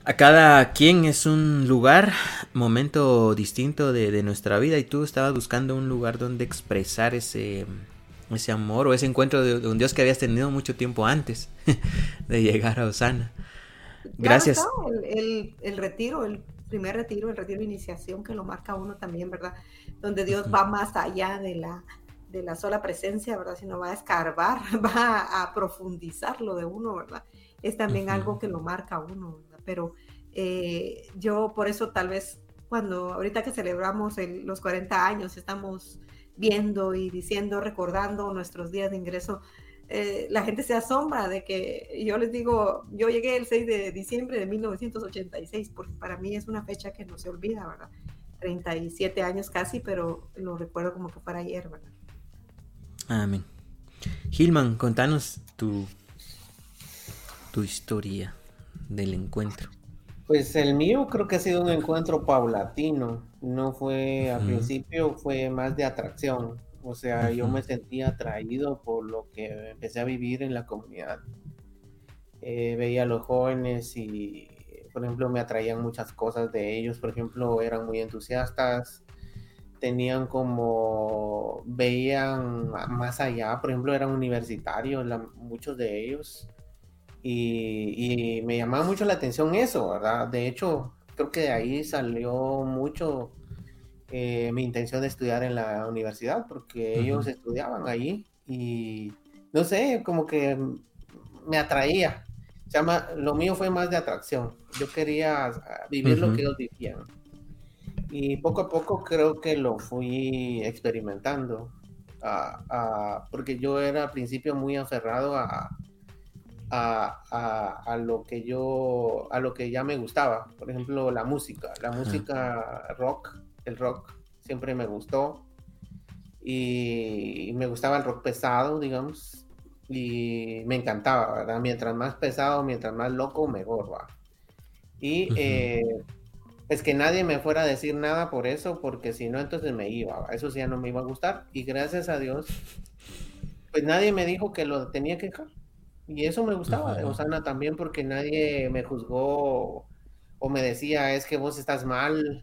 A cada quien es un lugar, momento distinto de, nuestra vida y tú estabas buscando un lugar donde expresar ese, ese amor o ese encuentro de, un Dios que habías tenido mucho tiempo antes [LAUGHS] de llegar a Osana. Gracias. el, el, retiro, el primer retiro, el retiro de iniciación que lo marca uno también, ¿verdad? Donde Dios va más allá de la, de la sola presencia, ¿verdad? Sino va a escarbar, [LAUGHS] va a profundizar lo de uno, ¿verdad? Es también algo que lo marca uno, ¿verdad? Pero eh, yo por eso tal vez cuando ahorita que celebramos los 40 años estamos viendo y diciendo, recordando nuestros días de ingreso eh, la gente se asombra de que yo les digo, yo llegué el 6 de diciembre de 1986, porque para mí es una fecha que no se olvida, ¿verdad? 37 años casi, pero lo recuerdo como que para ayer, ¿verdad? Amén. Gilman, contanos tu, tu historia del encuentro. Pues el mío creo que ha sido un encuentro paulatino. No fue, al principio fue más de atracción o sea, yo me sentía atraído por lo que empecé a vivir en la comunidad. Eh, veía a los jóvenes y, por ejemplo, me atraían muchas cosas de ellos. Por ejemplo, eran muy entusiastas, tenían como, veían más allá, por ejemplo, eran universitarios, muchos de ellos. Y, y, me llamaba mucho la atención eso, ¿verdad? De hecho, creo que de ahí salió mucho eh, mi intención de estudiar en la universidad, porque ellos estudiaban allí y no sé, como que me atraía. Lo mío fue más de atracción. Yo quería ah, vivir lo que ellos vivían. Y poco a poco creo que lo fui experimentando. porque yo era al principio muy aferrado a, a, a, lo que yo, a lo que ya me gustaba. Por ejemplo, la música, la música rock el rock siempre me gustó y me gustaba el rock pesado, digamos, y me encantaba, ¿verdad? Mientras más pesado, mientras más loco, mejor va. Y eh, es que nadie me fuera a decir nada por eso, porque si no, entonces me iba, eso sí ya no me iba a gustar. Y gracias a Dios, pues nadie me dijo que lo tenía que dejar. Y eso me gustaba de Osana también, porque nadie me juzgó o me decía, es que vos estás mal,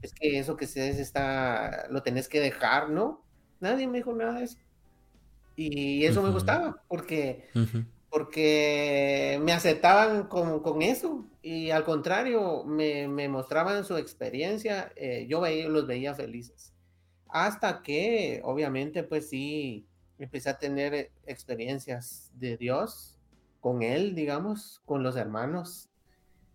es que eso que se está, lo tenés que dejar, ¿no? Nadie me dijo nada de eso. Y eso me gustaba, porque, porque me aceptaban con, con, eso y al contrario, me, me mostraban su experiencia, eh, yo veía, los veía felices. Hasta que, obviamente, pues sí, empecé a tener experiencias de Dios con Él, digamos, con los hermanos.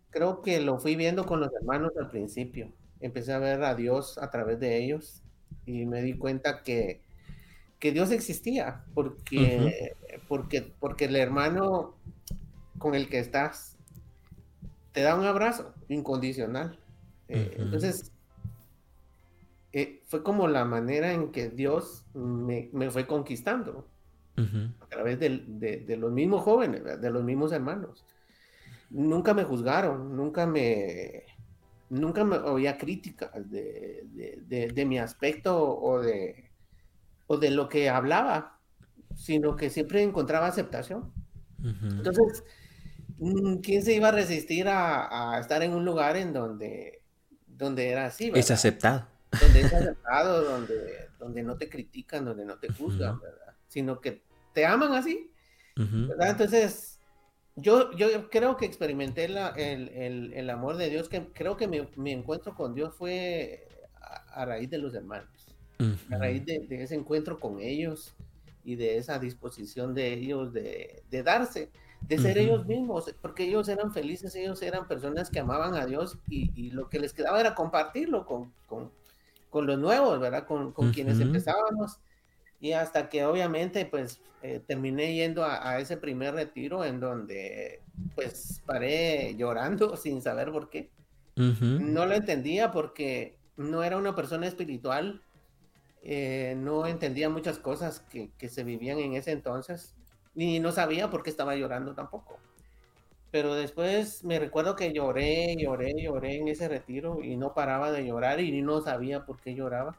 Creo que lo fui viendo con los hermanos al principio. Empecé a ver a Dios a través de ellos y me di cuenta que, que Dios existía, porque, porque, porque el hermano con el que estás te da un abrazo incondicional. Eh, entonces, eh, fue como la manera en que Dios me, fue conquistando a través de, los mismos jóvenes, de los mismos hermanos. Nunca me juzgaron, nunca me, nunca me oía críticas de, mi aspecto o de, o de lo que hablaba, sino que siempre encontraba aceptación. Entonces, mm, ¿quién se iba a resistir a, estar en un lugar en donde, donde era así? Es aceptado donde es [LAUGHS] aceptado, donde, donde no te critican, donde no te juzgan, ¿verdad? Sino que te aman así, ¿verdad? Entonces, yo, yo creo que experimenté la, el, el, el, amor de Dios, que creo que mi, mi encuentro con Dios fue a, raíz de los hermanos, a raíz de, de, ese encuentro con ellos y de esa disposición de ellos de, de darse, de ser ellos mismos, porque ellos eran felices, ellos eran personas que amaban a Dios y, y lo que les quedaba era compartirlo con, con, con los nuevos, ¿verdad? Con, quienes empezábamos. Y hasta que obviamente pues eh, terminé yendo a, ese primer retiro en donde pues paré llorando [LAUGHS] sin saber por qué. No lo entendía porque no era una persona espiritual, eh, no entendía muchas cosas que, que se vivían en ese entonces, ni no sabía por qué estaba llorando tampoco. Pero después me recuerdo que lloré, lloré, lloré en ese retiro y no paraba de llorar y no sabía por qué lloraba.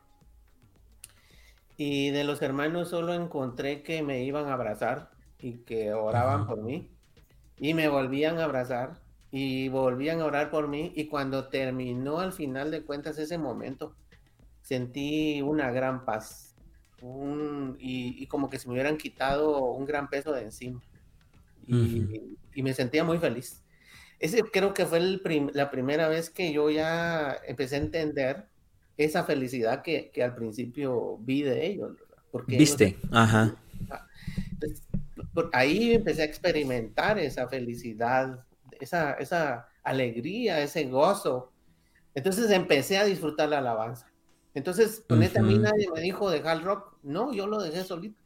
Y de los hermanos solo encontré que me iban a abrazar y que oraban por mí. Y me volvían a abrazar y volvían a orar por mí. Y cuando terminó al final de cuentas ese momento, sentí una gran paz. y, y como que se me hubieran quitado un gran peso de encima y, me sentía muy feliz. Ese creo que fue la primera vez que yo ya empecé a entender esa felicidad que, que al principio vi de ellos. Porque Viste, ajá. ahí empecé a experimentar esa felicidad, esa, esa alegría, ese gozo. Entonces empecé a disfrutar la alabanza. Entonces, con a mí nadie me dijo dejar el rock. No, yo lo dejé solito.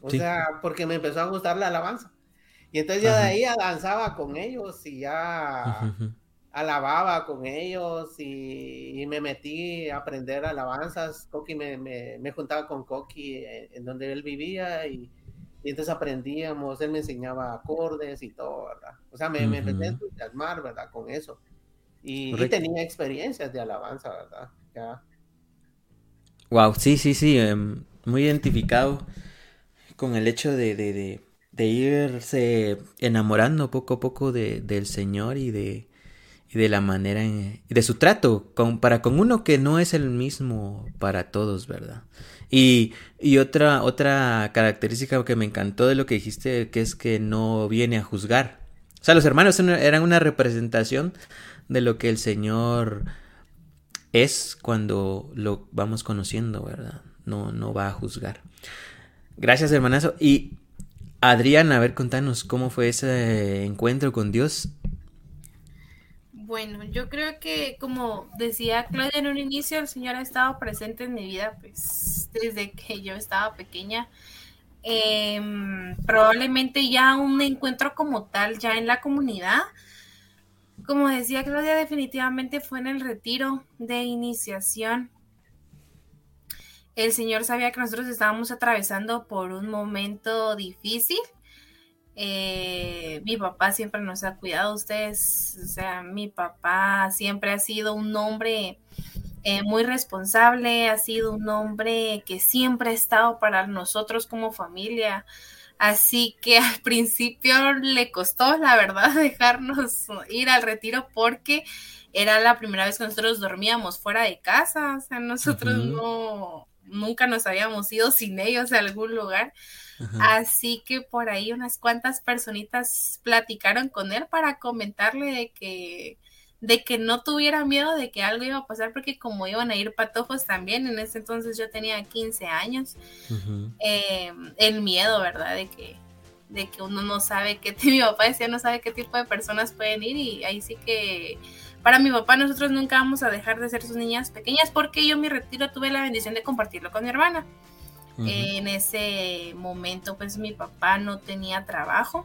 O sea, porque me empezó a gustar la alabanza. Y entonces ya de ahí danzaba con ellos y ya alababa con ellos y, me metí a aprender alabanzas. Coqui me, me, juntaba con Coqui en, donde él vivía y, entonces aprendíamos, él me enseñaba acordes y todo, ¿verdad? O sea, me, me empecé a entusiasmar, ¿verdad? Con eso. Y, tenía experiencias de alabanza, ¿verdad? Ya. Wow, sí, sí, sí, em, muy identificado con el hecho de irse enamorando poco a poco de, del Señor y de, la manera, de su trato con, para con uno que no es el mismo para todos, ¿verdad? Y, y otra, otra característica que me encantó de lo que dijiste, que es que no viene a juzgar. O sea, los hermanos eran una representación de lo que el Señor es cuando lo vamos conociendo, ¿verdad? No, no va a juzgar. Gracias, hermanazo. Y Adrián, a ver, contanos cómo fue ese encuentro con Dios. Bueno, yo creo que como decía Claudia en un inicio, el Señor ha estado presente en mi vida pues desde que yo estaba pequeña. Em, probablemente ya un encuentro como tal, ya en la comunidad. Como decía Claudia, definitivamente fue en el retiro de iniciación el Señor sabía que nosotros estábamos atravesando por un momento difícil. Eh, mi papá siempre nos ha cuidado, ustedes, o sea, mi papá siempre ha sido un hombre eh, muy responsable, ha sido un hombre que siempre ha estado para nosotros como familia. Así que [LAUGHS] al principio le costó, la verdad, [LAUGHS] dejarnos ir al retiro porque era la primera vez que nosotros dormíamos fuera de casa, o sea, nosotros no, nunca nos habíamos ido sin ellos a algún lugar. Así que por ahí unas cuantas personitas platicaron con él para comentarle de que de que no tuviera miedo de que algo iba a pasar, porque como iban a ir patojos también, en ese entonces yo tenía 15 años, eh, el miedo, ¿verdad? De que, de que uno no sabe qué, [LAUGHS] mi papá decía, no sabe qué tipo de personas pueden ir y ahí sí que para mi papá nosotros nunca vamos a dejar de ser sus niñas pequeñas porque yo mi retiro tuve la bendición de compartirlo con mi hermana. En ese momento pues mi papá no tenía trabajo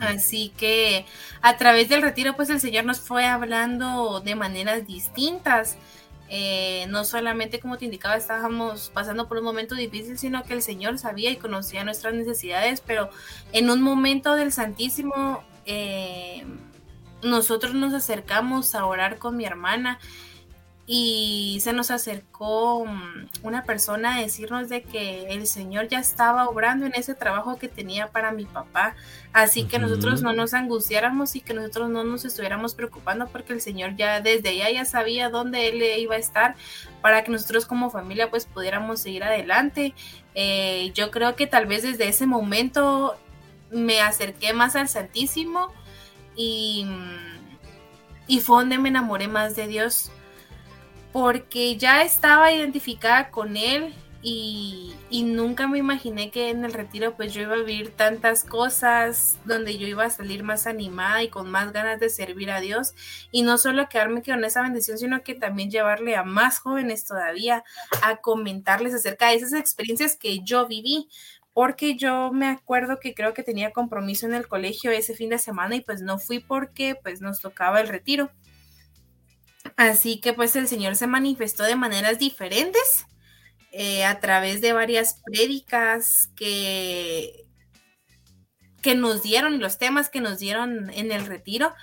Así que a través del retiro, pues el Señor nos fue hablando de maneras distintas. Eh, no solamente como te indicaba, estábamos pasando por un momento difícil, sino que el Señor sabía y conocía nuestras necesidades, pero en un momento del Santísimo, eh, nosotros nos acercamos a orar con mi hermana y se nos acercó mm, una persona a decirnos de que el Señor ya estaba obrando en ese trabajo que tenía para mi papá, así que nosotros no nos angustiáramos y que nosotros no nos estuviéramos preocupando porque el Señor ya desde allá ya sabía dónde él iba a estar para que nosotros como familia pues pudiéramos seguir adelante. Eh, yo creo que tal vez desde ese momento me acerqué más al Santísimo y, mm, y fue donde me enamoré más de Dios porque ya estaba identificada con él y, nunca me imaginé que en el retiro pues yo iba a vivir tantas cosas donde yo iba a salir más animada y con más ganas de servir a Dios y no solo quedarme con esa bendición sino que también llevarle a más jóvenes todavía a comentarles acerca de esas experiencias que yo viví porque yo me acuerdo que creo que tenía compromiso en el colegio ese fin de semana y pues no fui porque pues nos tocaba el retiro. Así que pues el Señor se manifestó de maneras diferentes eh, a través de varias prédicas que, que nos dieron, los temas que nos dieron en el retiro,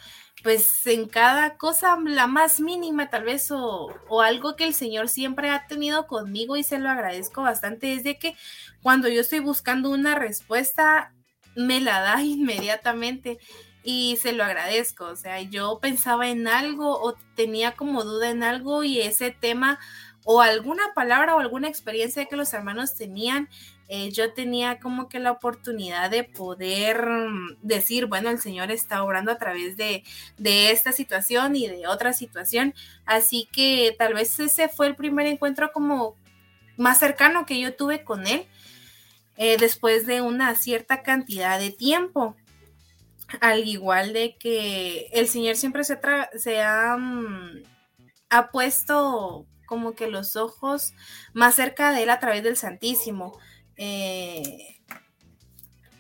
pues en cada cosa, la más mínima tal vez, o, o, algo que el Señor siempre ha tenido conmigo y se lo agradezco bastante, es de que cuando yo estoy buscando una respuesta, me la da [LAUGHS] inmediatamente y se lo agradezco. O sea, yo pensaba en algo o tenía como duda en algo y ese tema o alguna palabra o alguna experiencia que los hermanos tenían, eh, yo tenía como que la oportunidad de poder mm, decir, bueno, el Señor está obrando a través de, de esta situación y de otra situación. Así que tal vez ese fue el primer encuentro como más cercano que yo tuve con Él. Eh, después de una cierta cantidad de tiempo al igual de que el Señor siempre se, ha, mm, ha puesto como que los ojos más cerca de Él a través del Santísimo. Eh,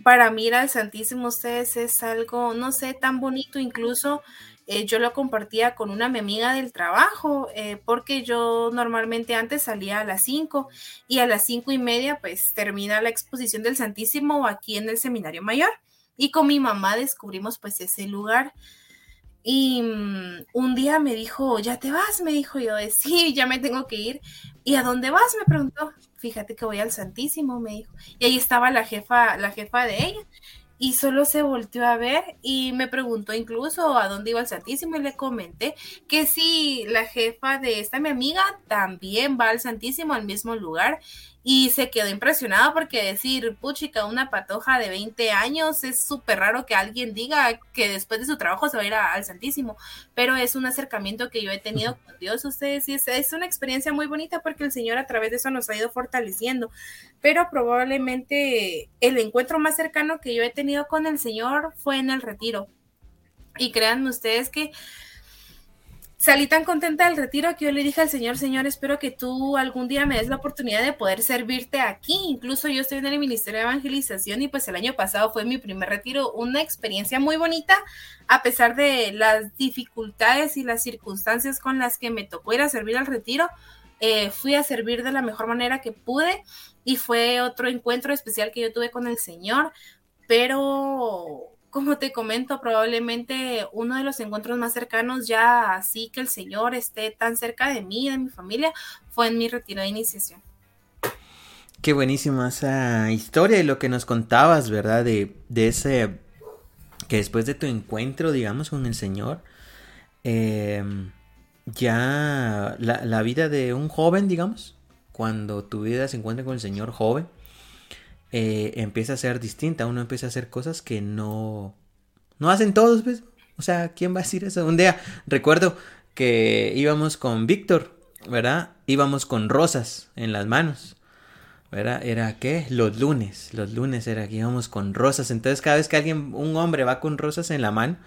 para mí al Santísimo ustedes es algo, no sé, tan bonito, incluso eh, yo lo compartía con una amiga del trabajo, eh, porque yo normalmente antes salía a las 5 y a las cinco y media pues termina la exposición del Santísimo aquí en el Seminario Mayor. Y con mi mamá descubrimos pues ese lugar. Y mm, un día me dijo, ¿ya te vas? Me dijo yo, sí, ya me tengo que ir. ¿Y a dónde vas? Me preguntó. Fíjate que voy al Santísimo, me dijo. Y ahí estaba la jefa, la jefa de ella y solo se volteó a ver y me preguntó incluso a dónde iba el Santísimo y le comenté que si la jefa de esta mi amiga también va al Santísimo al mismo lugar y se quedó impresionada porque decir, puchica, una patoja de 20 años, es súper raro que alguien diga que después de su trabajo se va a ir al Santísimo, pero es un acercamiento que yo he tenido con Dios, ustedes, y es, es, una experiencia muy bonita porque el Señor a través de eso nos ha ido fortaleciendo, pero probablemente el encuentro más cercano que yo he tenido con el Señor fue en el retiro. Y créanme ustedes que salí tan contenta del retiro que yo le dije al Señor, Señor, espero que tú algún día me des la oportunidad de poder servirte aquí. Incluso yo estoy en el Ministerio de Evangelización y pues el año pasado fue mi primer retiro, una experiencia muy bonita, a pesar de las dificultades y las circunstancias con las que me tocó ir a servir al retiro. Eh, fui a servir de la mejor manera que pude y fue otro encuentro especial que yo tuve con el Señor, pero como te comento, probablemente uno de los encuentros más cercanos ya así que el Señor esté tan cerca de mí de mi familia fue en mi retiro de iniciación. Qué buenísima esa historia y lo que nos contabas, ¿verdad? De, ese, que después de tu encuentro, digamos, con el Señor, em, ya la, vida de un joven, digamos, cuando tu vida se encuentra con el Señor joven, eh, empieza a ser distinta, uno empieza a hacer cosas que no, no hacen todos, pues. O sea, ¿quién va a decir eso? Un día recuerdo que íbamos con Víctor, ¿verdad? Íbamos con rosas en las manos. ¿verdad? Era qué? Los lunes. Los lunes era que íbamos con rosas. Entonces, cada vez que alguien, un hombre va con rosas en la mano,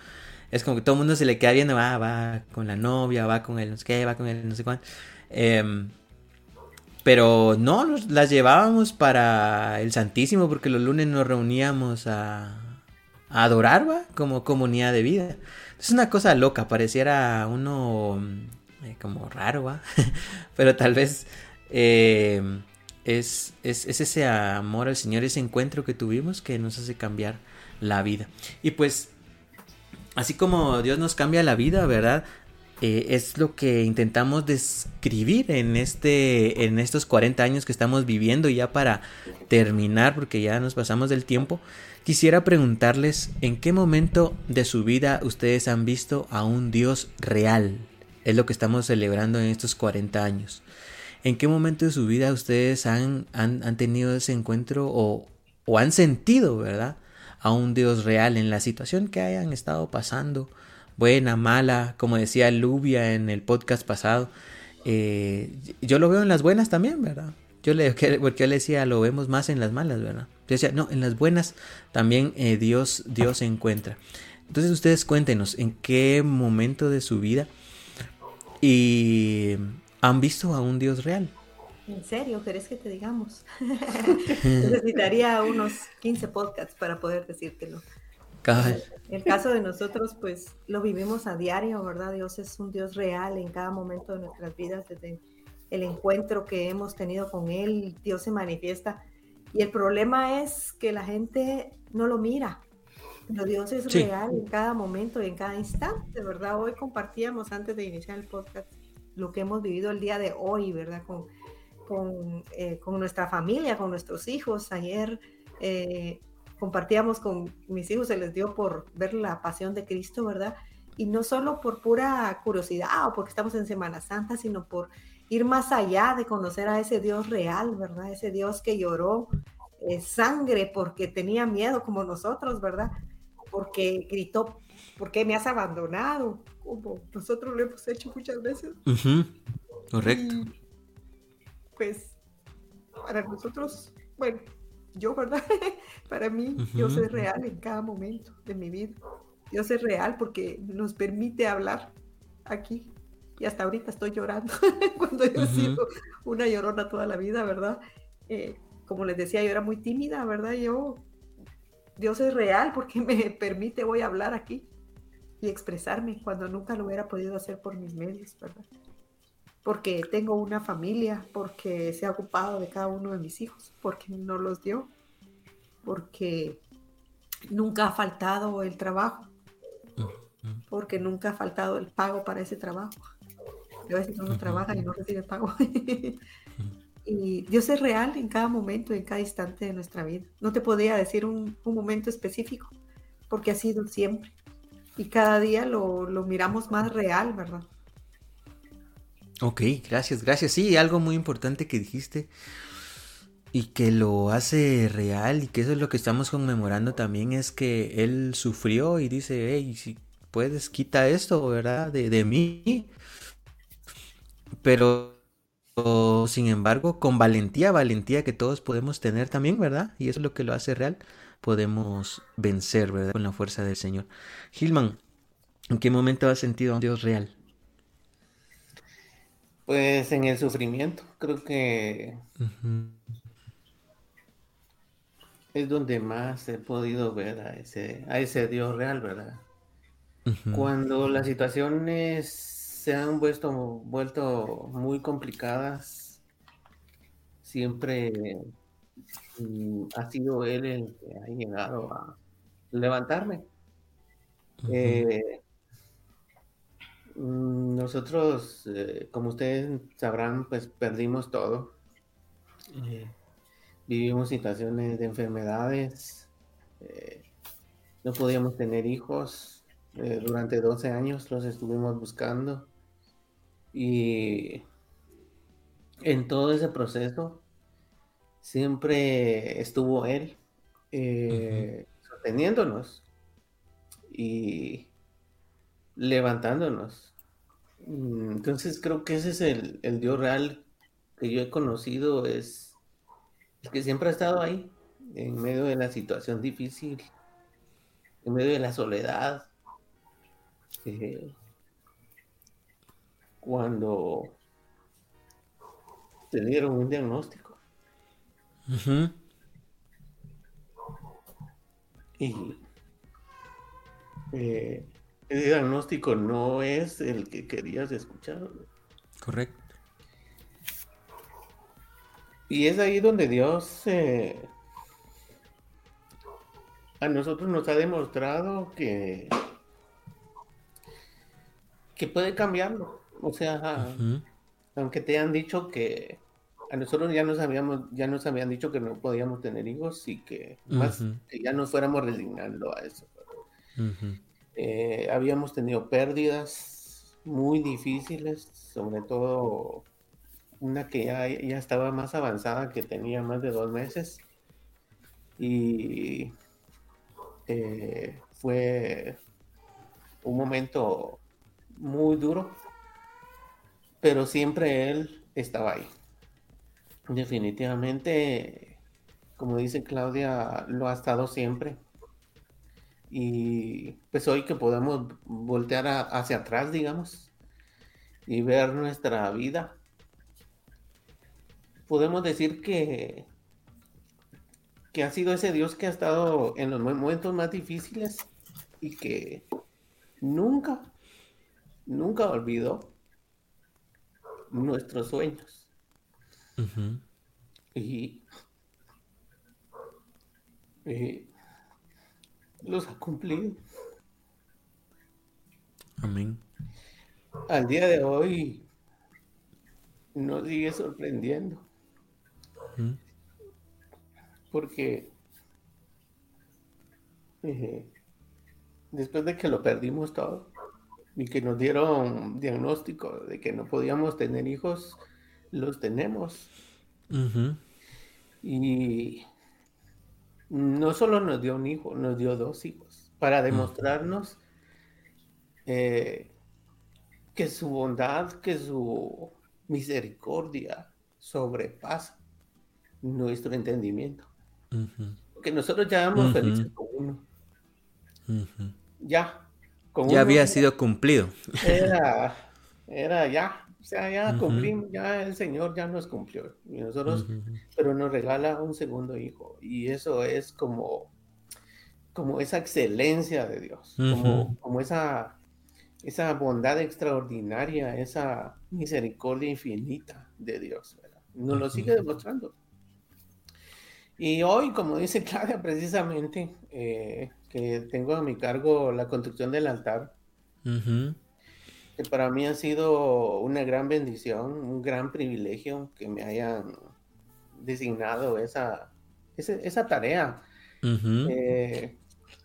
es como que todo el mundo se le queda viendo, va, va con la novia, va con el no sé qué, va con el no sé cuánto. Em, pero no, las llevábamos para el Santísimo porque los lunes nos reuníamos a, adorar, va, como comunidad de vida. Es una cosa loca, pareciera uno eh, como raro, va. [LAUGHS] pero tal vez... Eh, es, es, ese amor al Señor, ese encuentro que tuvimos que nos hace cambiar la vida. Y pues, así como Dios nos cambia la vida, ¿verdad? Eh, es lo que intentamos describir en, este, en estos 40 años que estamos viviendo ya para terminar, porque ya nos pasamos del tiempo. Quisiera preguntarles en qué momento de su vida ustedes han visto a un Dios real. Es lo que estamos celebrando en estos 40 años. ¿En qué momento de su vida ustedes han, han, tenido ese encuentro o, o, han sentido, verdad, a un Dios real en la situación que hayan estado pasando? Buena, mala, como decía Lubia en el podcast pasado. Eh, yo lo veo en las buenas también, ¿verdad? Yo le, [LAUGHS] porque yo le decía, lo vemos más en las malas, ¿verdad? Yo decía, no, en las buenas también eh, Dios, Dios se encuentra. Entonces ustedes cuéntenos en qué momento de su vida y han visto a un Dios real. ¿En serio? ¿Querés que te digamos? [LAUGHS] Necesitaría unos 15 podcasts para poder decírtelo. En el caso de nosotros, pues lo vivimos a diario, ¿verdad? Dios es un Dios real en cada momento de nuestras vidas, desde el encuentro que hemos tenido con Él, Dios se manifiesta. Y el problema es que la gente no lo mira, pero Dios es real en cada momento y en cada instante, ¿verdad? Hoy compartíamos antes de iniciar el podcast lo que hemos vivido el día de hoy, ¿verdad? Con, con, eh, con nuestra familia, con nuestros hijos. Ayer eh, compartíamos con mis hijos, se les dio por ver la pasión de Cristo, ¿verdad? Y no solo por pura curiosidad o porque estamos en Semana Santa, sino por ir más allá de conocer a ese Dios real, ¿verdad? Ese Dios que lloró eh, sangre porque tenía miedo como nosotros, ¿verdad? Porque gritó, ¿por qué me has abandonado? como nosotros lo hemos hecho muchas veces. Correcto. pues para nosotros, bueno, yo, ¿verdad? [LAUGHS] para mí, Dios es real en cada momento de mi vida. Dios es real porque nos permite hablar aquí. Y hasta ahorita estoy llorando [LAUGHS] cuando yo he sido una llorona toda la vida, ¿verdad? Eh, como les decía, yo era muy tímida, ¿verdad? Yo, Dios es real porque [LAUGHS] me permite voy a hablar aquí y expresarme cuando nunca lo hubiera podido hacer por mis medios, ¿verdad? Porque tengo una familia, porque se ha ocupado de cada uno de mis hijos, porque no los dio, porque nunca ha faltado el trabajo, porque nunca ha faltado el pago para ese trabajo. A veces uno trabaja y no recibe pago. [LAUGHS] y Dios es real en cada momento, en cada instante de nuestra vida. No te podría decir un, un momento específico, porque ha sido siempre y cada día lo, miramos más real, ¿verdad? Ok, gracias, gracias. Sí, algo muy importante que dijiste y que lo hace real y que eso es lo que estamos conmemorando también es que él sufrió y dice, hey, si puedes, quita esto, ¿verdad? De, de mí. Pero, sin embargo, con valentía, valentía que todos podemos tener también, ¿verdad? Y eso es lo que lo hace real podemos vencer, ¿verdad? Con la fuerza del Señor. Gilman, ¿en qué momento has sentido a un Dios real? Pues en el sufrimiento, creo que es donde más he podido ver a ese, a ese Dios real, ¿verdad? Cuando las situaciones se han vuelto, vuelto muy complicadas, siempre ha sido él el que ha llegado a levantarme. Eh, mm, nosotros, eh, como ustedes sabrán, pues perdimos todo. Eh, vivimos situaciones de enfermedades. no podíamos tener hijos. durante 12 años los estuvimos buscando. Y en todo ese proceso siempre estuvo Él eh, sosteniéndonos y levantándonos. Mm, entonces creo que ese es el, el Dios real que yo he conocido, es el que siempre ha estado ahí, en medio de la situación difícil, en medio de la soledad. Eh, cuando te dieron un diagnóstico. Y eh, diagnóstico no es el que querías escuchar. Correcto. Y es ahí donde Dios eh, a nosotros nos ha demostrado que, que puede cambiarlo. O sea, aunque te han dicho que a nosotros ya nos habíamos, ya nos habían dicho que no podíamos tener hijos y que más que ya nos fuéramos resignando a eso. Eh, habíamos tenido pérdidas muy difíciles, sobre todo una que ya, ya estaba más avanzada, que tenía más de dos meses. Y eh, fue un momento muy duro, pero siempre él estaba ahí. Definitivamente, como dice Claudia, lo ha estado siempre. Y pues hoy que podemos voltear hacia atrás, digamos, y ver nuestra vida, podemos decir que que ha sido ese Dios que ha estado en los momentos más difíciles y que nunca, nunca olvidó nuestros sueños. y, los ha cumplido. Amén. Al día de hoy nos sigue sorprendiendo porque eh, después de que lo perdimos todo y que nos dieron diagnóstico de que no podíamos tener hijos, los tenemos. Y no solo nos dio un hijo, nos dio dos hijos para demostrarnos eh, que su bondad, que su misericordia sobrepasa nuestro entendimiento. Que nosotros ya éramos felices con uno. Ya. ya había sido cumplido. Era, era ya. O sea, ya cumplimos, ya el Señor ya nos cumplió. Y nosotros, pero nos regala un segundo hijo. Y eso es como, como esa excelencia de Dios, como, como esa, esa bondad extraordinaria, esa misericordia infinita de Dios. Nos lo sigue demostrando. Y hoy, como dice [LAUGHS] Claudia, precisamente, eh, que tengo a mi cargo la construcción del altar, que para mí ha sido una gran bendición, un gran privilegio que me hayan designado esa, esa, tarea. Eh,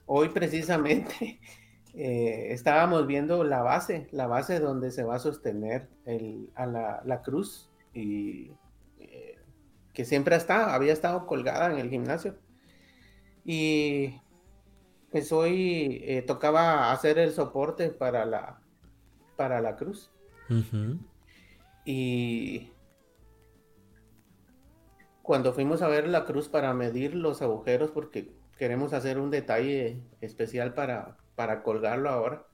hoy precisamente [LAUGHS] eh, estábamos viendo la base, la base donde se va a sostener el, a la, la cruz y que siempre está, había estado colgada en el gimnasio. Y pues hoy eh, tocaba hacer el soporte para la, para la cruz. Y cuando fuimos a ver la cruz para medir los agujeros, porque queremos hacer un detalle especial para, para colgarlo ahora,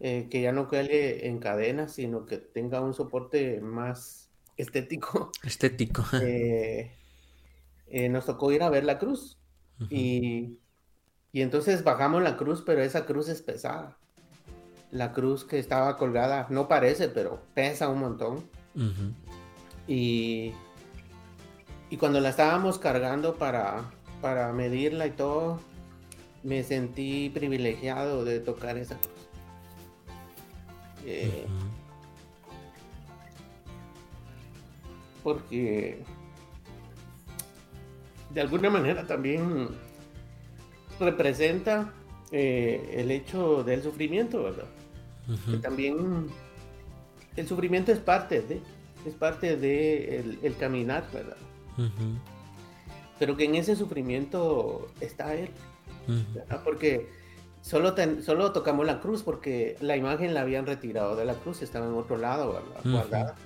eh, que ya no quede en cadena, sino que tenga un soporte más estético. [LAUGHS] Estético. Eh, eh, nos tocó ir a ver la cruz. y, entonces bajamos la cruz, pero esa cruz es pesada. La cruz que estaba colgada, no parece, pero pesa un montón. y, y cuando la estábamos cargando para, para medirla y todo, me sentí privilegiado de tocar esa cruz. Eh, porque de alguna manera también representa eh, el hecho del sufrimiento, ¿verdad? Que también el sufrimiento es parte de, es parte de el, caminar, ¿verdad? pero que en ese sufrimiento está Él. Porque solo, solo tocamos la cruz porque la imagen la habían retirado de la cruz, estaba en otro lado, Guardada.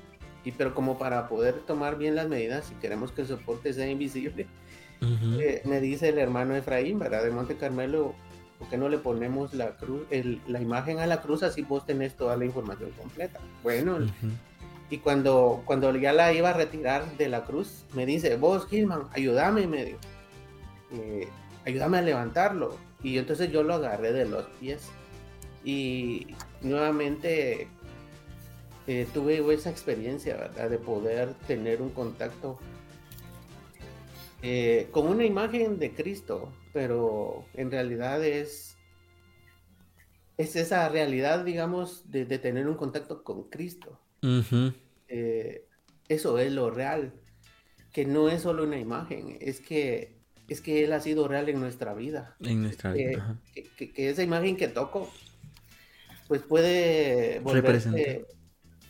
Y pero como para poder tomar bien las medidas, si queremos que el soporte sea invisible, eh, me dice el hermano Efraín, ¿verdad? De Monte Carmelo, ¿por qué no le ponemos la cruz, la imagen a la cruz así vos tenés toda la información completa? Bueno, y cuando, cuando ya la iba a retirar de la cruz, me dice, vos Gilman, ayúdame, medio, eh, ayúdame a levantarlo. Y entonces yo lo agarré de los pies. Y nuevamente eh, tuve esa experiencia, ¿verdad? De poder tener un contacto eh, con una imagen de Cristo, pero en realidad es, es esa realidad, digamos, de, tener un contacto con Cristo. Eh, eso es lo real, que no es solo una imagen, es que es que Él ha sido real en nuestra vida. En nuestra vida. Que, esa imagen que toco, pues puede volverse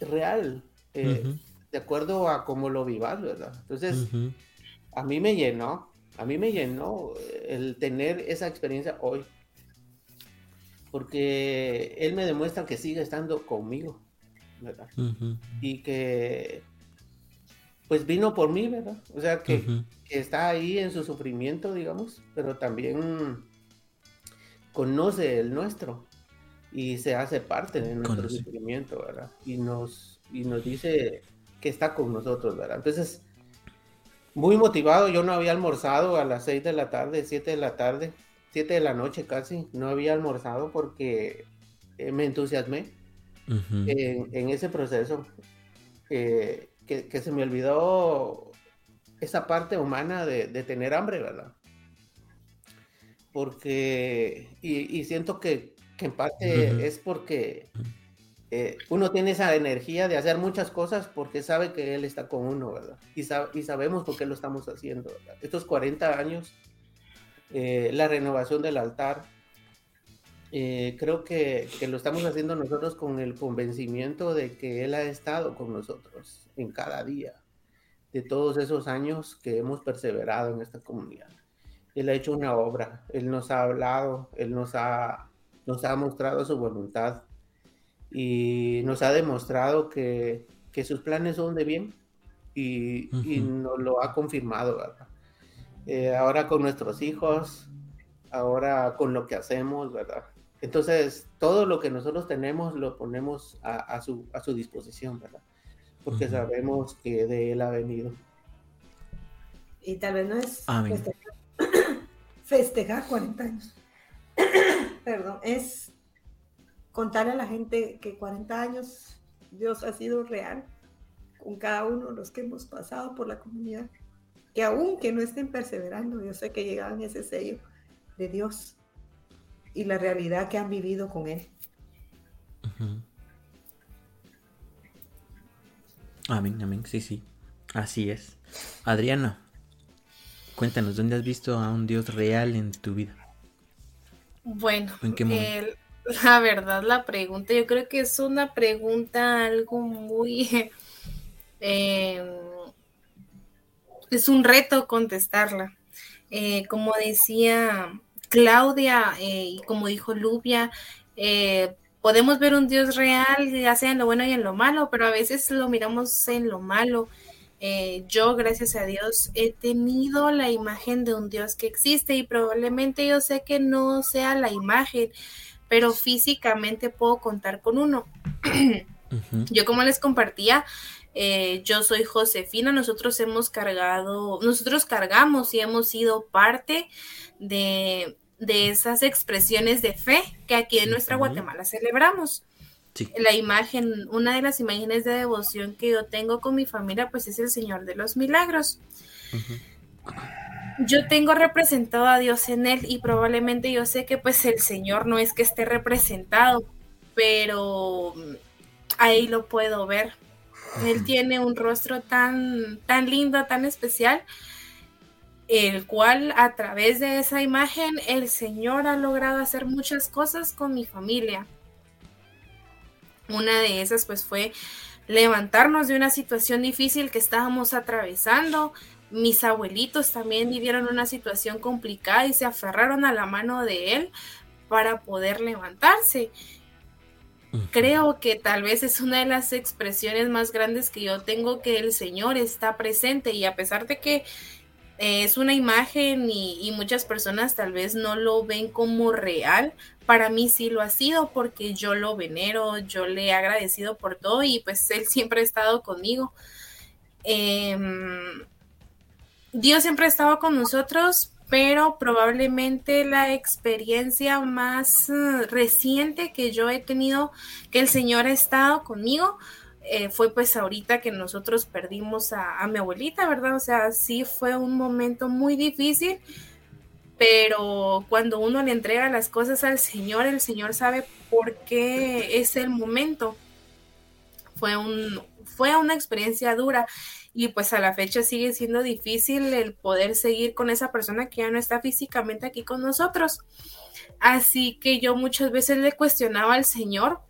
real, eh, de acuerdo a cómo lo vivas, ¿verdad? Entonces, a mí me llenó, a mí me llenó el tener esa experiencia hoy, porque Él me demuestra que sigue estando conmigo, ¿verdad? Y que, pues vino por mí, ¿verdad? O sea, que, que está ahí en su sufrimiento, digamos, pero también conoce el nuestro y se hace parte de nuestro sufrimiento, ¿verdad? Y nos, y nos dice que está con nosotros, ¿verdad? Entonces, muy motivado, yo no había almorzado a las 6 de la tarde, 7 de la tarde, 7 de la noche casi, no había almorzado porque eh, me entusiasmé en, ese proceso, que, que, se me olvidó esa parte humana de, de tener hambre, ¿verdad? Porque, y, y siento que que en parte es porque eh, uno tiene esa energía de hacer muchas cosas porque sabe que Él está con uno, ¿verdad? Y, y sabemos por qué lo estamos haciendo, ¿verdad? Estos 40 años, eh, la renovación del altar, eh, creo que, que, lo estamos haciendo nosotros con el convencimiento de que Él ha estado con nosotros en cada día, de todos esos años que hemos perseverado en esta comunidad. Él ha hecho una obra, Él nos ha hablado, Él nos ha nos ha mostrado su voluntad y nos ha demostrado que, sus planes son de bien y, nos lo ha confirmado, ¿verdad? Eh, ahora con nuestros hijos, ahora con lo que hacemos, ¿verdad? Entonces, todo lo que nosotros tenemos lo ponemos a, su, a su, disposición, ¿verdad? Porque sabemos que de Él ha venido. Y tal vez no es festejar [CLEARS THROAT] 40 años [CLEARS THROAT] perdón, es contarle a la gente que 40 años Dios ha sido real con cada uno de los que hemos pasado por la comunidad. Que aún que no estén perseverando, yo sé que llegaban ese sello de Dios y la realidad que han vivido con Él. Amén, amén, sí, sí. Así es. Adriana, cuéntanos, ¿dónde has visto a un Dios real en tu vida? Bueno, la verdad, la pregunta, yo creo que es una pregunta algo muy... [LAUGHS] Em, es un reto contestarla. Eh, como decía Claudia eh, y como dijo Lubia, eh, podemos ver un Dios real, ya sea en lo bueno y en lo malo, pero a veces lo miramos en lo malo. Eh, yo, gracias a Dios, he tenido la imagen de un Dios que existe y probablemente yo sé que no sea la imagen, pero físicamente puedo contar con uno. Yo como les compartía, eh, yo soy Josefina, nosotros hemos cargado, nosotros cargamos y hemos sido parte de, de esas expresiones de fe que aquí en nuestra Guatemala celebramos. La imagen, una de las imágenes de devoción que yo tengo con mi familia, pues es el Señor de los Milagros. Yo tengo representado a Dios en él y probablemente yo sé que pues el Señor no es que esté representado, pero ahí lo puedo ver. Él tiene un rostro tan, tan lindo, tan especial, el cual a través de esa imagen el Señor ha logrado hacer muchas cosas con mi familia. Una de esas pues fue levantarnos de una situación difícil que estábamos atravesando, mis abuelitos también vivieron una situación complicada y se aferraron a la mano de él para poder levantarse. Creo que tal vez es una de las expresiones más grandes que yo tengo que el Señor está presente y a pesar de que eh, es una imagen y, muchas personas tal vez no lo ven como real, para mí sí lo ha sido porque yo lo venero, yo le he agradecido por todo y pues él siempre ha estado conmigo. Em, Dios siempre ha estado con nosotros, pero probablemente la experiencia más eh, reciente que yo he tenido, que el Señor ha estado conmigo, eh, fue pues ahorita que nosotros perdimos a, a, mi abuelita, ¿verdad? O sea, sí fue un momento muy difícil, pero cuando uno le entrega las cosas al Señor, el Señor sabe por qué es el momento. Fue, un, fue una experiencia dura y pues a la fecha sigue siendo difícil el poder seguir con esa persona que ya no está físicamente aquí con nosotros. Así que yo muchas veces le cuestionaba al Señor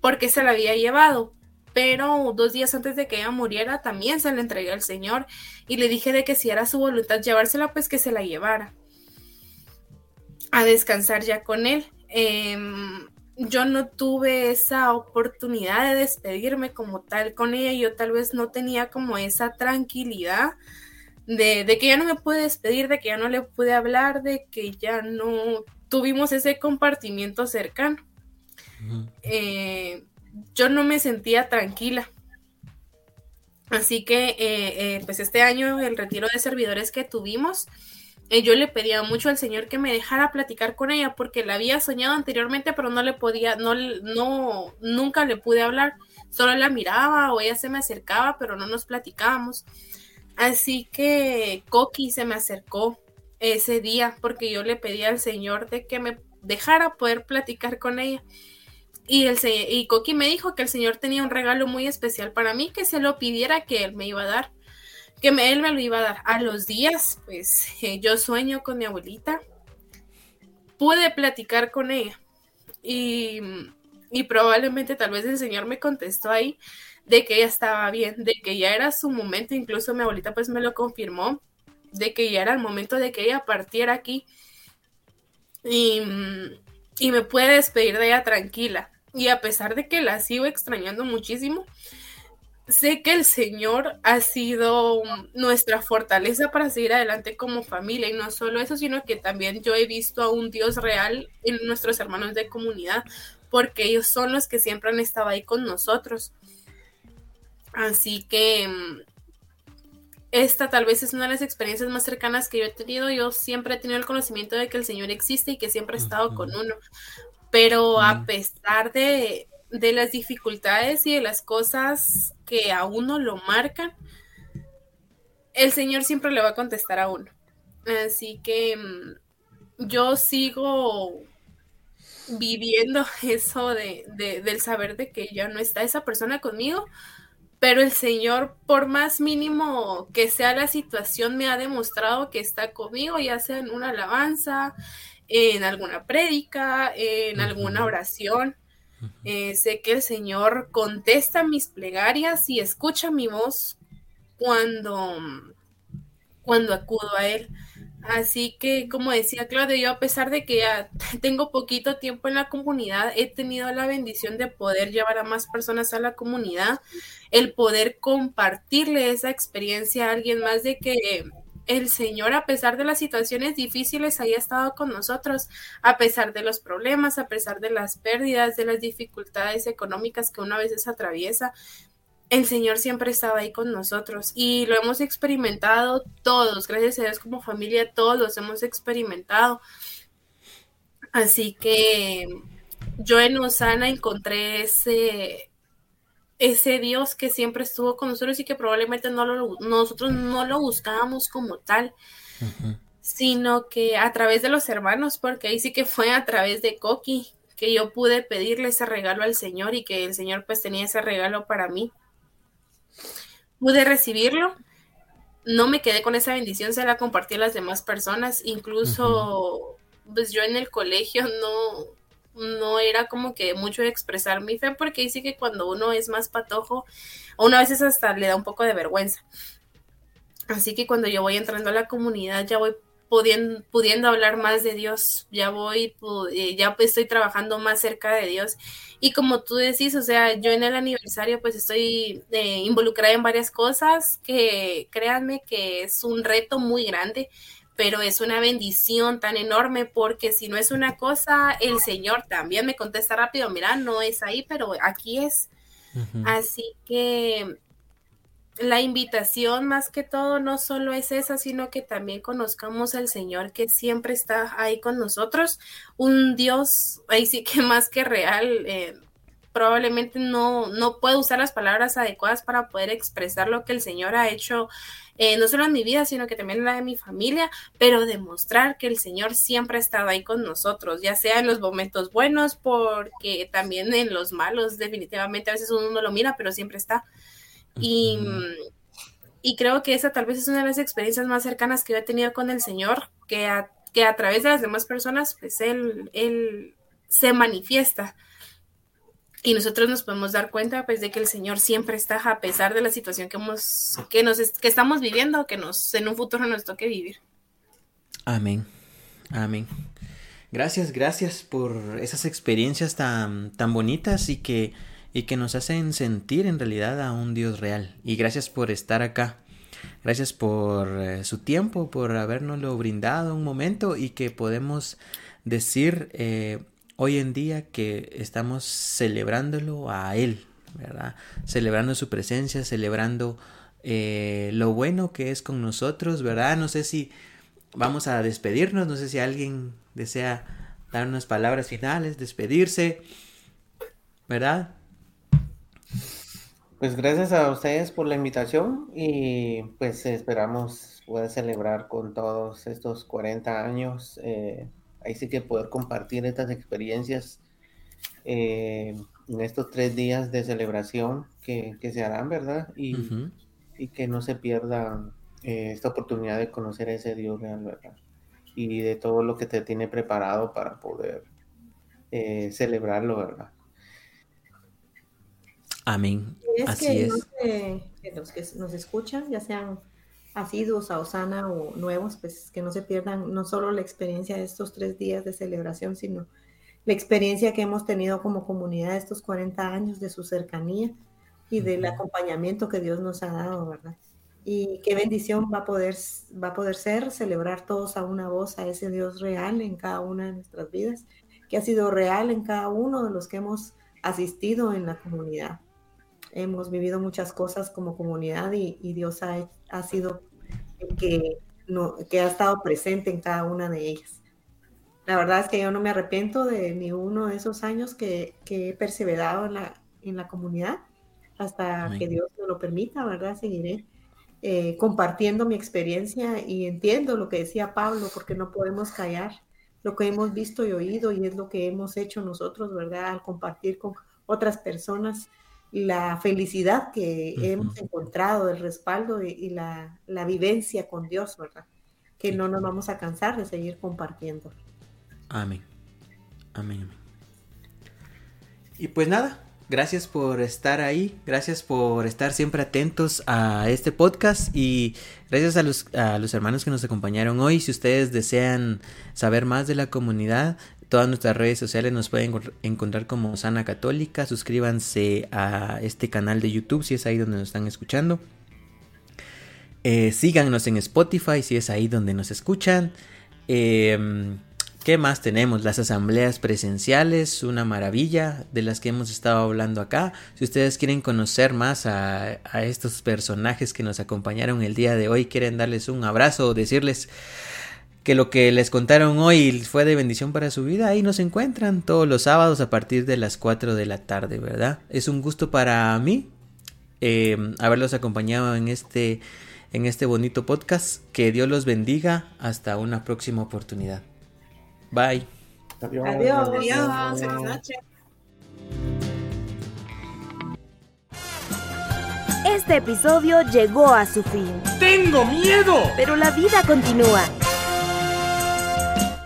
por qué se la había llevado, pero dos días antes de que ella muriera también se la entregué al Señor y le dije de que si era su voluntad llevársela, pues que se la llevara a descansar ya con él. Em, yo no tuve esa oportunidad de despedirme como tal con ella, yo tal vez no tenía como esa tranquilidad de, que ya no me pude despedir, de que ya no le pude hablar, de que ya no tuvimos ese compartimiento cercano. Eh, yo no me sentía tranquila. Así que, eh, eh, pues este año el retiro de servidores que tuvimos, yo le pedía mucho al Señor que me dejara platicar con ella porque la había soñado anteriormente, pero no le podía, no, no, nunca le pude hablar. Solo la miraba o ella se me acercaba, pero no nos platicábamos. Así que Coqui se me acercó ese día porque yo le pedí al Señor de que me dejara poder platicar con ella. Y, el, y Coqui me dijo que el Señor tenía un regalo muy especial para mí, que se lo pidiera que él me iba a dar que él me lo iba a dar. A los días, pues eh, yo sueño con mi abuelita. Pude platicar con ella y, y probablemente tal vez el Señor me contestó ahí de que ella estaba bien, de que ya era su momento, incluso mi abuelita pues me lo confirmó, de que ya era el momento de que ella partiera aquí y, y me puede despedir de ella tranquila. Y a pesar de que la sigo extrañando muchísimo, sé que el Señor ha sido nuestra fortaleza para seguir adelante como familia y no solo eso, sino que también yo he visto a un Dios real en nuestros hermanos de comunidad, porque ellos son los que siempre han estado ahí con nosotros. Así que mm, esta tal vez es una de las experiencias más cercanas que yo he tenido. Yo siempre he tenido el conocimiento de que el Señor existe y que siempre ha estado con uno. Pero a pesar de, de las dificultades y de las cosas que a uno lo marcan, el Señor siempre le va a contestar a uno. Así que mm, yo sigo viviendo [LAUGHS] eso de, del saber de que ya no está esa persona conmigo, pero el Señor, por más mínimo que sea la situación, me ha demostrado que está conmigo, ya sea en una alabanza, en alguna prédica, en alguna oración. Eh, sé que el Señor contesta mis plegarias y escucha mi voz cuando, cuando acudo a Él. Así que, como decía Claudio, yo a pesar de que ya [LAUGHS] tengo poquito tiempo en la comunidad, he tenido la bendición de poder llevar a más personas a la comunidad, el poder compartirle esa experiencia a alguien más de que el Señor, a pesar de las situaciones difíciles, haya estado con nosotros, a pesar de los problemas, a pesar de las pérdidas, de las dificultades económicas que una veces atraviesa. El Señor siempre estaba ahí con nosotros y lo hemos experimentado todos, gracias a Dios como familia, todos los hemos experimentado. Así que yo en Osana encontré ese, ese Dios que siempre estuvo con nosotros y que probablemente no lo, nosotros no lo buscábamos como tal, sino que a través de los hermanos, porque ahí sí que fue a través de Coqui que yo pude pedirle ese regalo al Señor y que el Señor pues tenía ese regalo para mí. Pude recibirlo, no me quedé con esa bendición, se la compartí a las demás personas, incluso pues yo en el colegio no, no era como que mucho expresar mi fe, porque dice que cuando uno es más patojo, uno a veces hasta le da un poco de vergüenza. Así que cuando yo voy entrando a la comunidad ya voy pudiendo, hablar más de Dios, ya voy, eh, ya estoy trabajando más cerca de Dios. Y como tú decís, o sea, yo en el aniversario pues estoy eh, involucrada en varias cosas que créanme que es un reto muy grande, pero es una bendición tan enorme porque si no es una cosa, el Señor también me contesta rápido, mira, no es ahí, pero aquí es. Así que la invitación más que todo no solo es esa, sino que también conozcamos al Señor que siempre está ahí con nosotros, un Dios ahí sí que más que real. Eh, probablemente no, no puedo usar las palabras adecuadas para poder expresar lo que el Señor ha hecho, eh, no solo en mi vida, sino que también en la de mi familia, pero demostrar que el Señor siempre ha estado ahí con nosotros, ya sea en los momentos buenos, porque también en los malos, definitivamente a veces uno no lo mira, pero siempre está. Y, y creo que esa tal vez es una de las experiencias más cercanas que yo he tenido con el Señor, que a, que a través de las demás personas, pues Él, él se manifiesta. Y nosotros nos podemos dar cuenta pues de que el Señor siempre está a pesar de la situación que hemos que nos que estamos viviendo, que nos en un futuro nos toque vivir. Amén. Amén. Gracias, gracias por esas experiencias tan tan bonitas y que y que nos hacen sentir en realidad a un Dios real. Y gracias por estar acá. Gracias por eh, su tiempo, por habernoslo brindado un momento y que podemos decir eh, hoy en día que estamos celebrándolo a Él, ¿verdad? Celebrando su presencia, celebrando eh, lo bueno que es con nosotros, ¿verdad? No sé si vamos a despedirnos, no sé si alguien desea dar unas palabras finales, despedirse, ¿verdad? Pues gracias a ustedes por la invitación y pues esperamos poder celebrar con todos estos 40 años. Eh, ahí sí que poder compartir estas experiencias eh, en estos tres días de celebración que, se harán, ¿verdad? Y, y, que no se pierda eh, esta oportunidad de conocer a ese Dios real, ¿verdad? Y de todo lo que te tiene preparado para poder celebrarlo, ¿verdad? Amén. Así es. que los que nos escuchan, ya sean asiduos a Osana o nuevos, pues que no se pierdan no solo la experiencia de estos tres días de celebración, sino la experiencia que hemos tenido como comunidad estos 40 años de su cercanía y del acompañamiento que Dios nos ha dado, ¿verdad? Y qué bendición va a poder, va a poder ser celebrar todos a una voz a ese Dios real en cada una de nuestras vidas, que ha sido real en cada uno de los que hemos asistido en la comunidad hemos vivido muchas cosas como comunidad y, Dios ha, ha, sido el que, no, que ha estado presente en cada una de ellas. La verdad es que yo no me arrepiento de ni uno de esos años que, que he perseverado en la, en la comunidad hasta que Dios me lo permita, ¿verdad? Seguiré eh, compartiendo mi experiencia y entiendo lo que decía Pablo, porque no podemos callar lo que hemos visto y oído y es lo que hemos hecho nosotros, ¿verdad? Al compartir con otras personas la felicidad que hemos encontrado, el respaldo y, la, vivencia con Dios, ¿verdad? Que no nos vamos a cansar de seguir compartiendo. Amén. Amén, amén. Y pues nada, gracias por estar ahí, gracias por estar siempre atentos a este podcast y gracias a los, a los hermanos que nos acompañaron hoy. Si ustedes desean saber más de la comunidad, Todas nuestras redes sociales nos pueden encontrar como Sana Católica. Suscríbanse a este canal de YouTube si es ahí donde nos están escuchando. Eh, síganos en Spotify si es ahí donde nos escuchan. Em, ¿Qué más tenemos? Las asambleas presenciales, una maravilla de las que hemos estado hablando acá. Si ustedes quieren conocer más a, a estos personajes que nos acompañaron el día de hoy, quieren darles un abrazo o decirles que lo que les contaron hoy fue de bendición para su vida, ahí nos encuentran todos los sábados a partir de las 4 de la tarde, ¿verdad? Es un gusto para mí eh, haberlos acompañado en este, en este bonito podcast. Que Dios los bendiga. Hasta una próxima oportunidad. Bye. Adiós. Adiós. Adiós. Este episodio llegó a su fin. ¡Tengo miedo! Pero la vida continúa.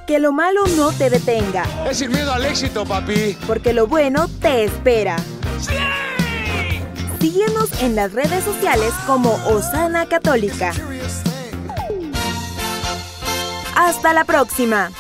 Que lo malo no te detenga. Es sin miedo al éxito, papi. Porque lo bueno te espera. ¡Sí! Síguenos en las redes sociales como Osana Católica. Hasta la próxima.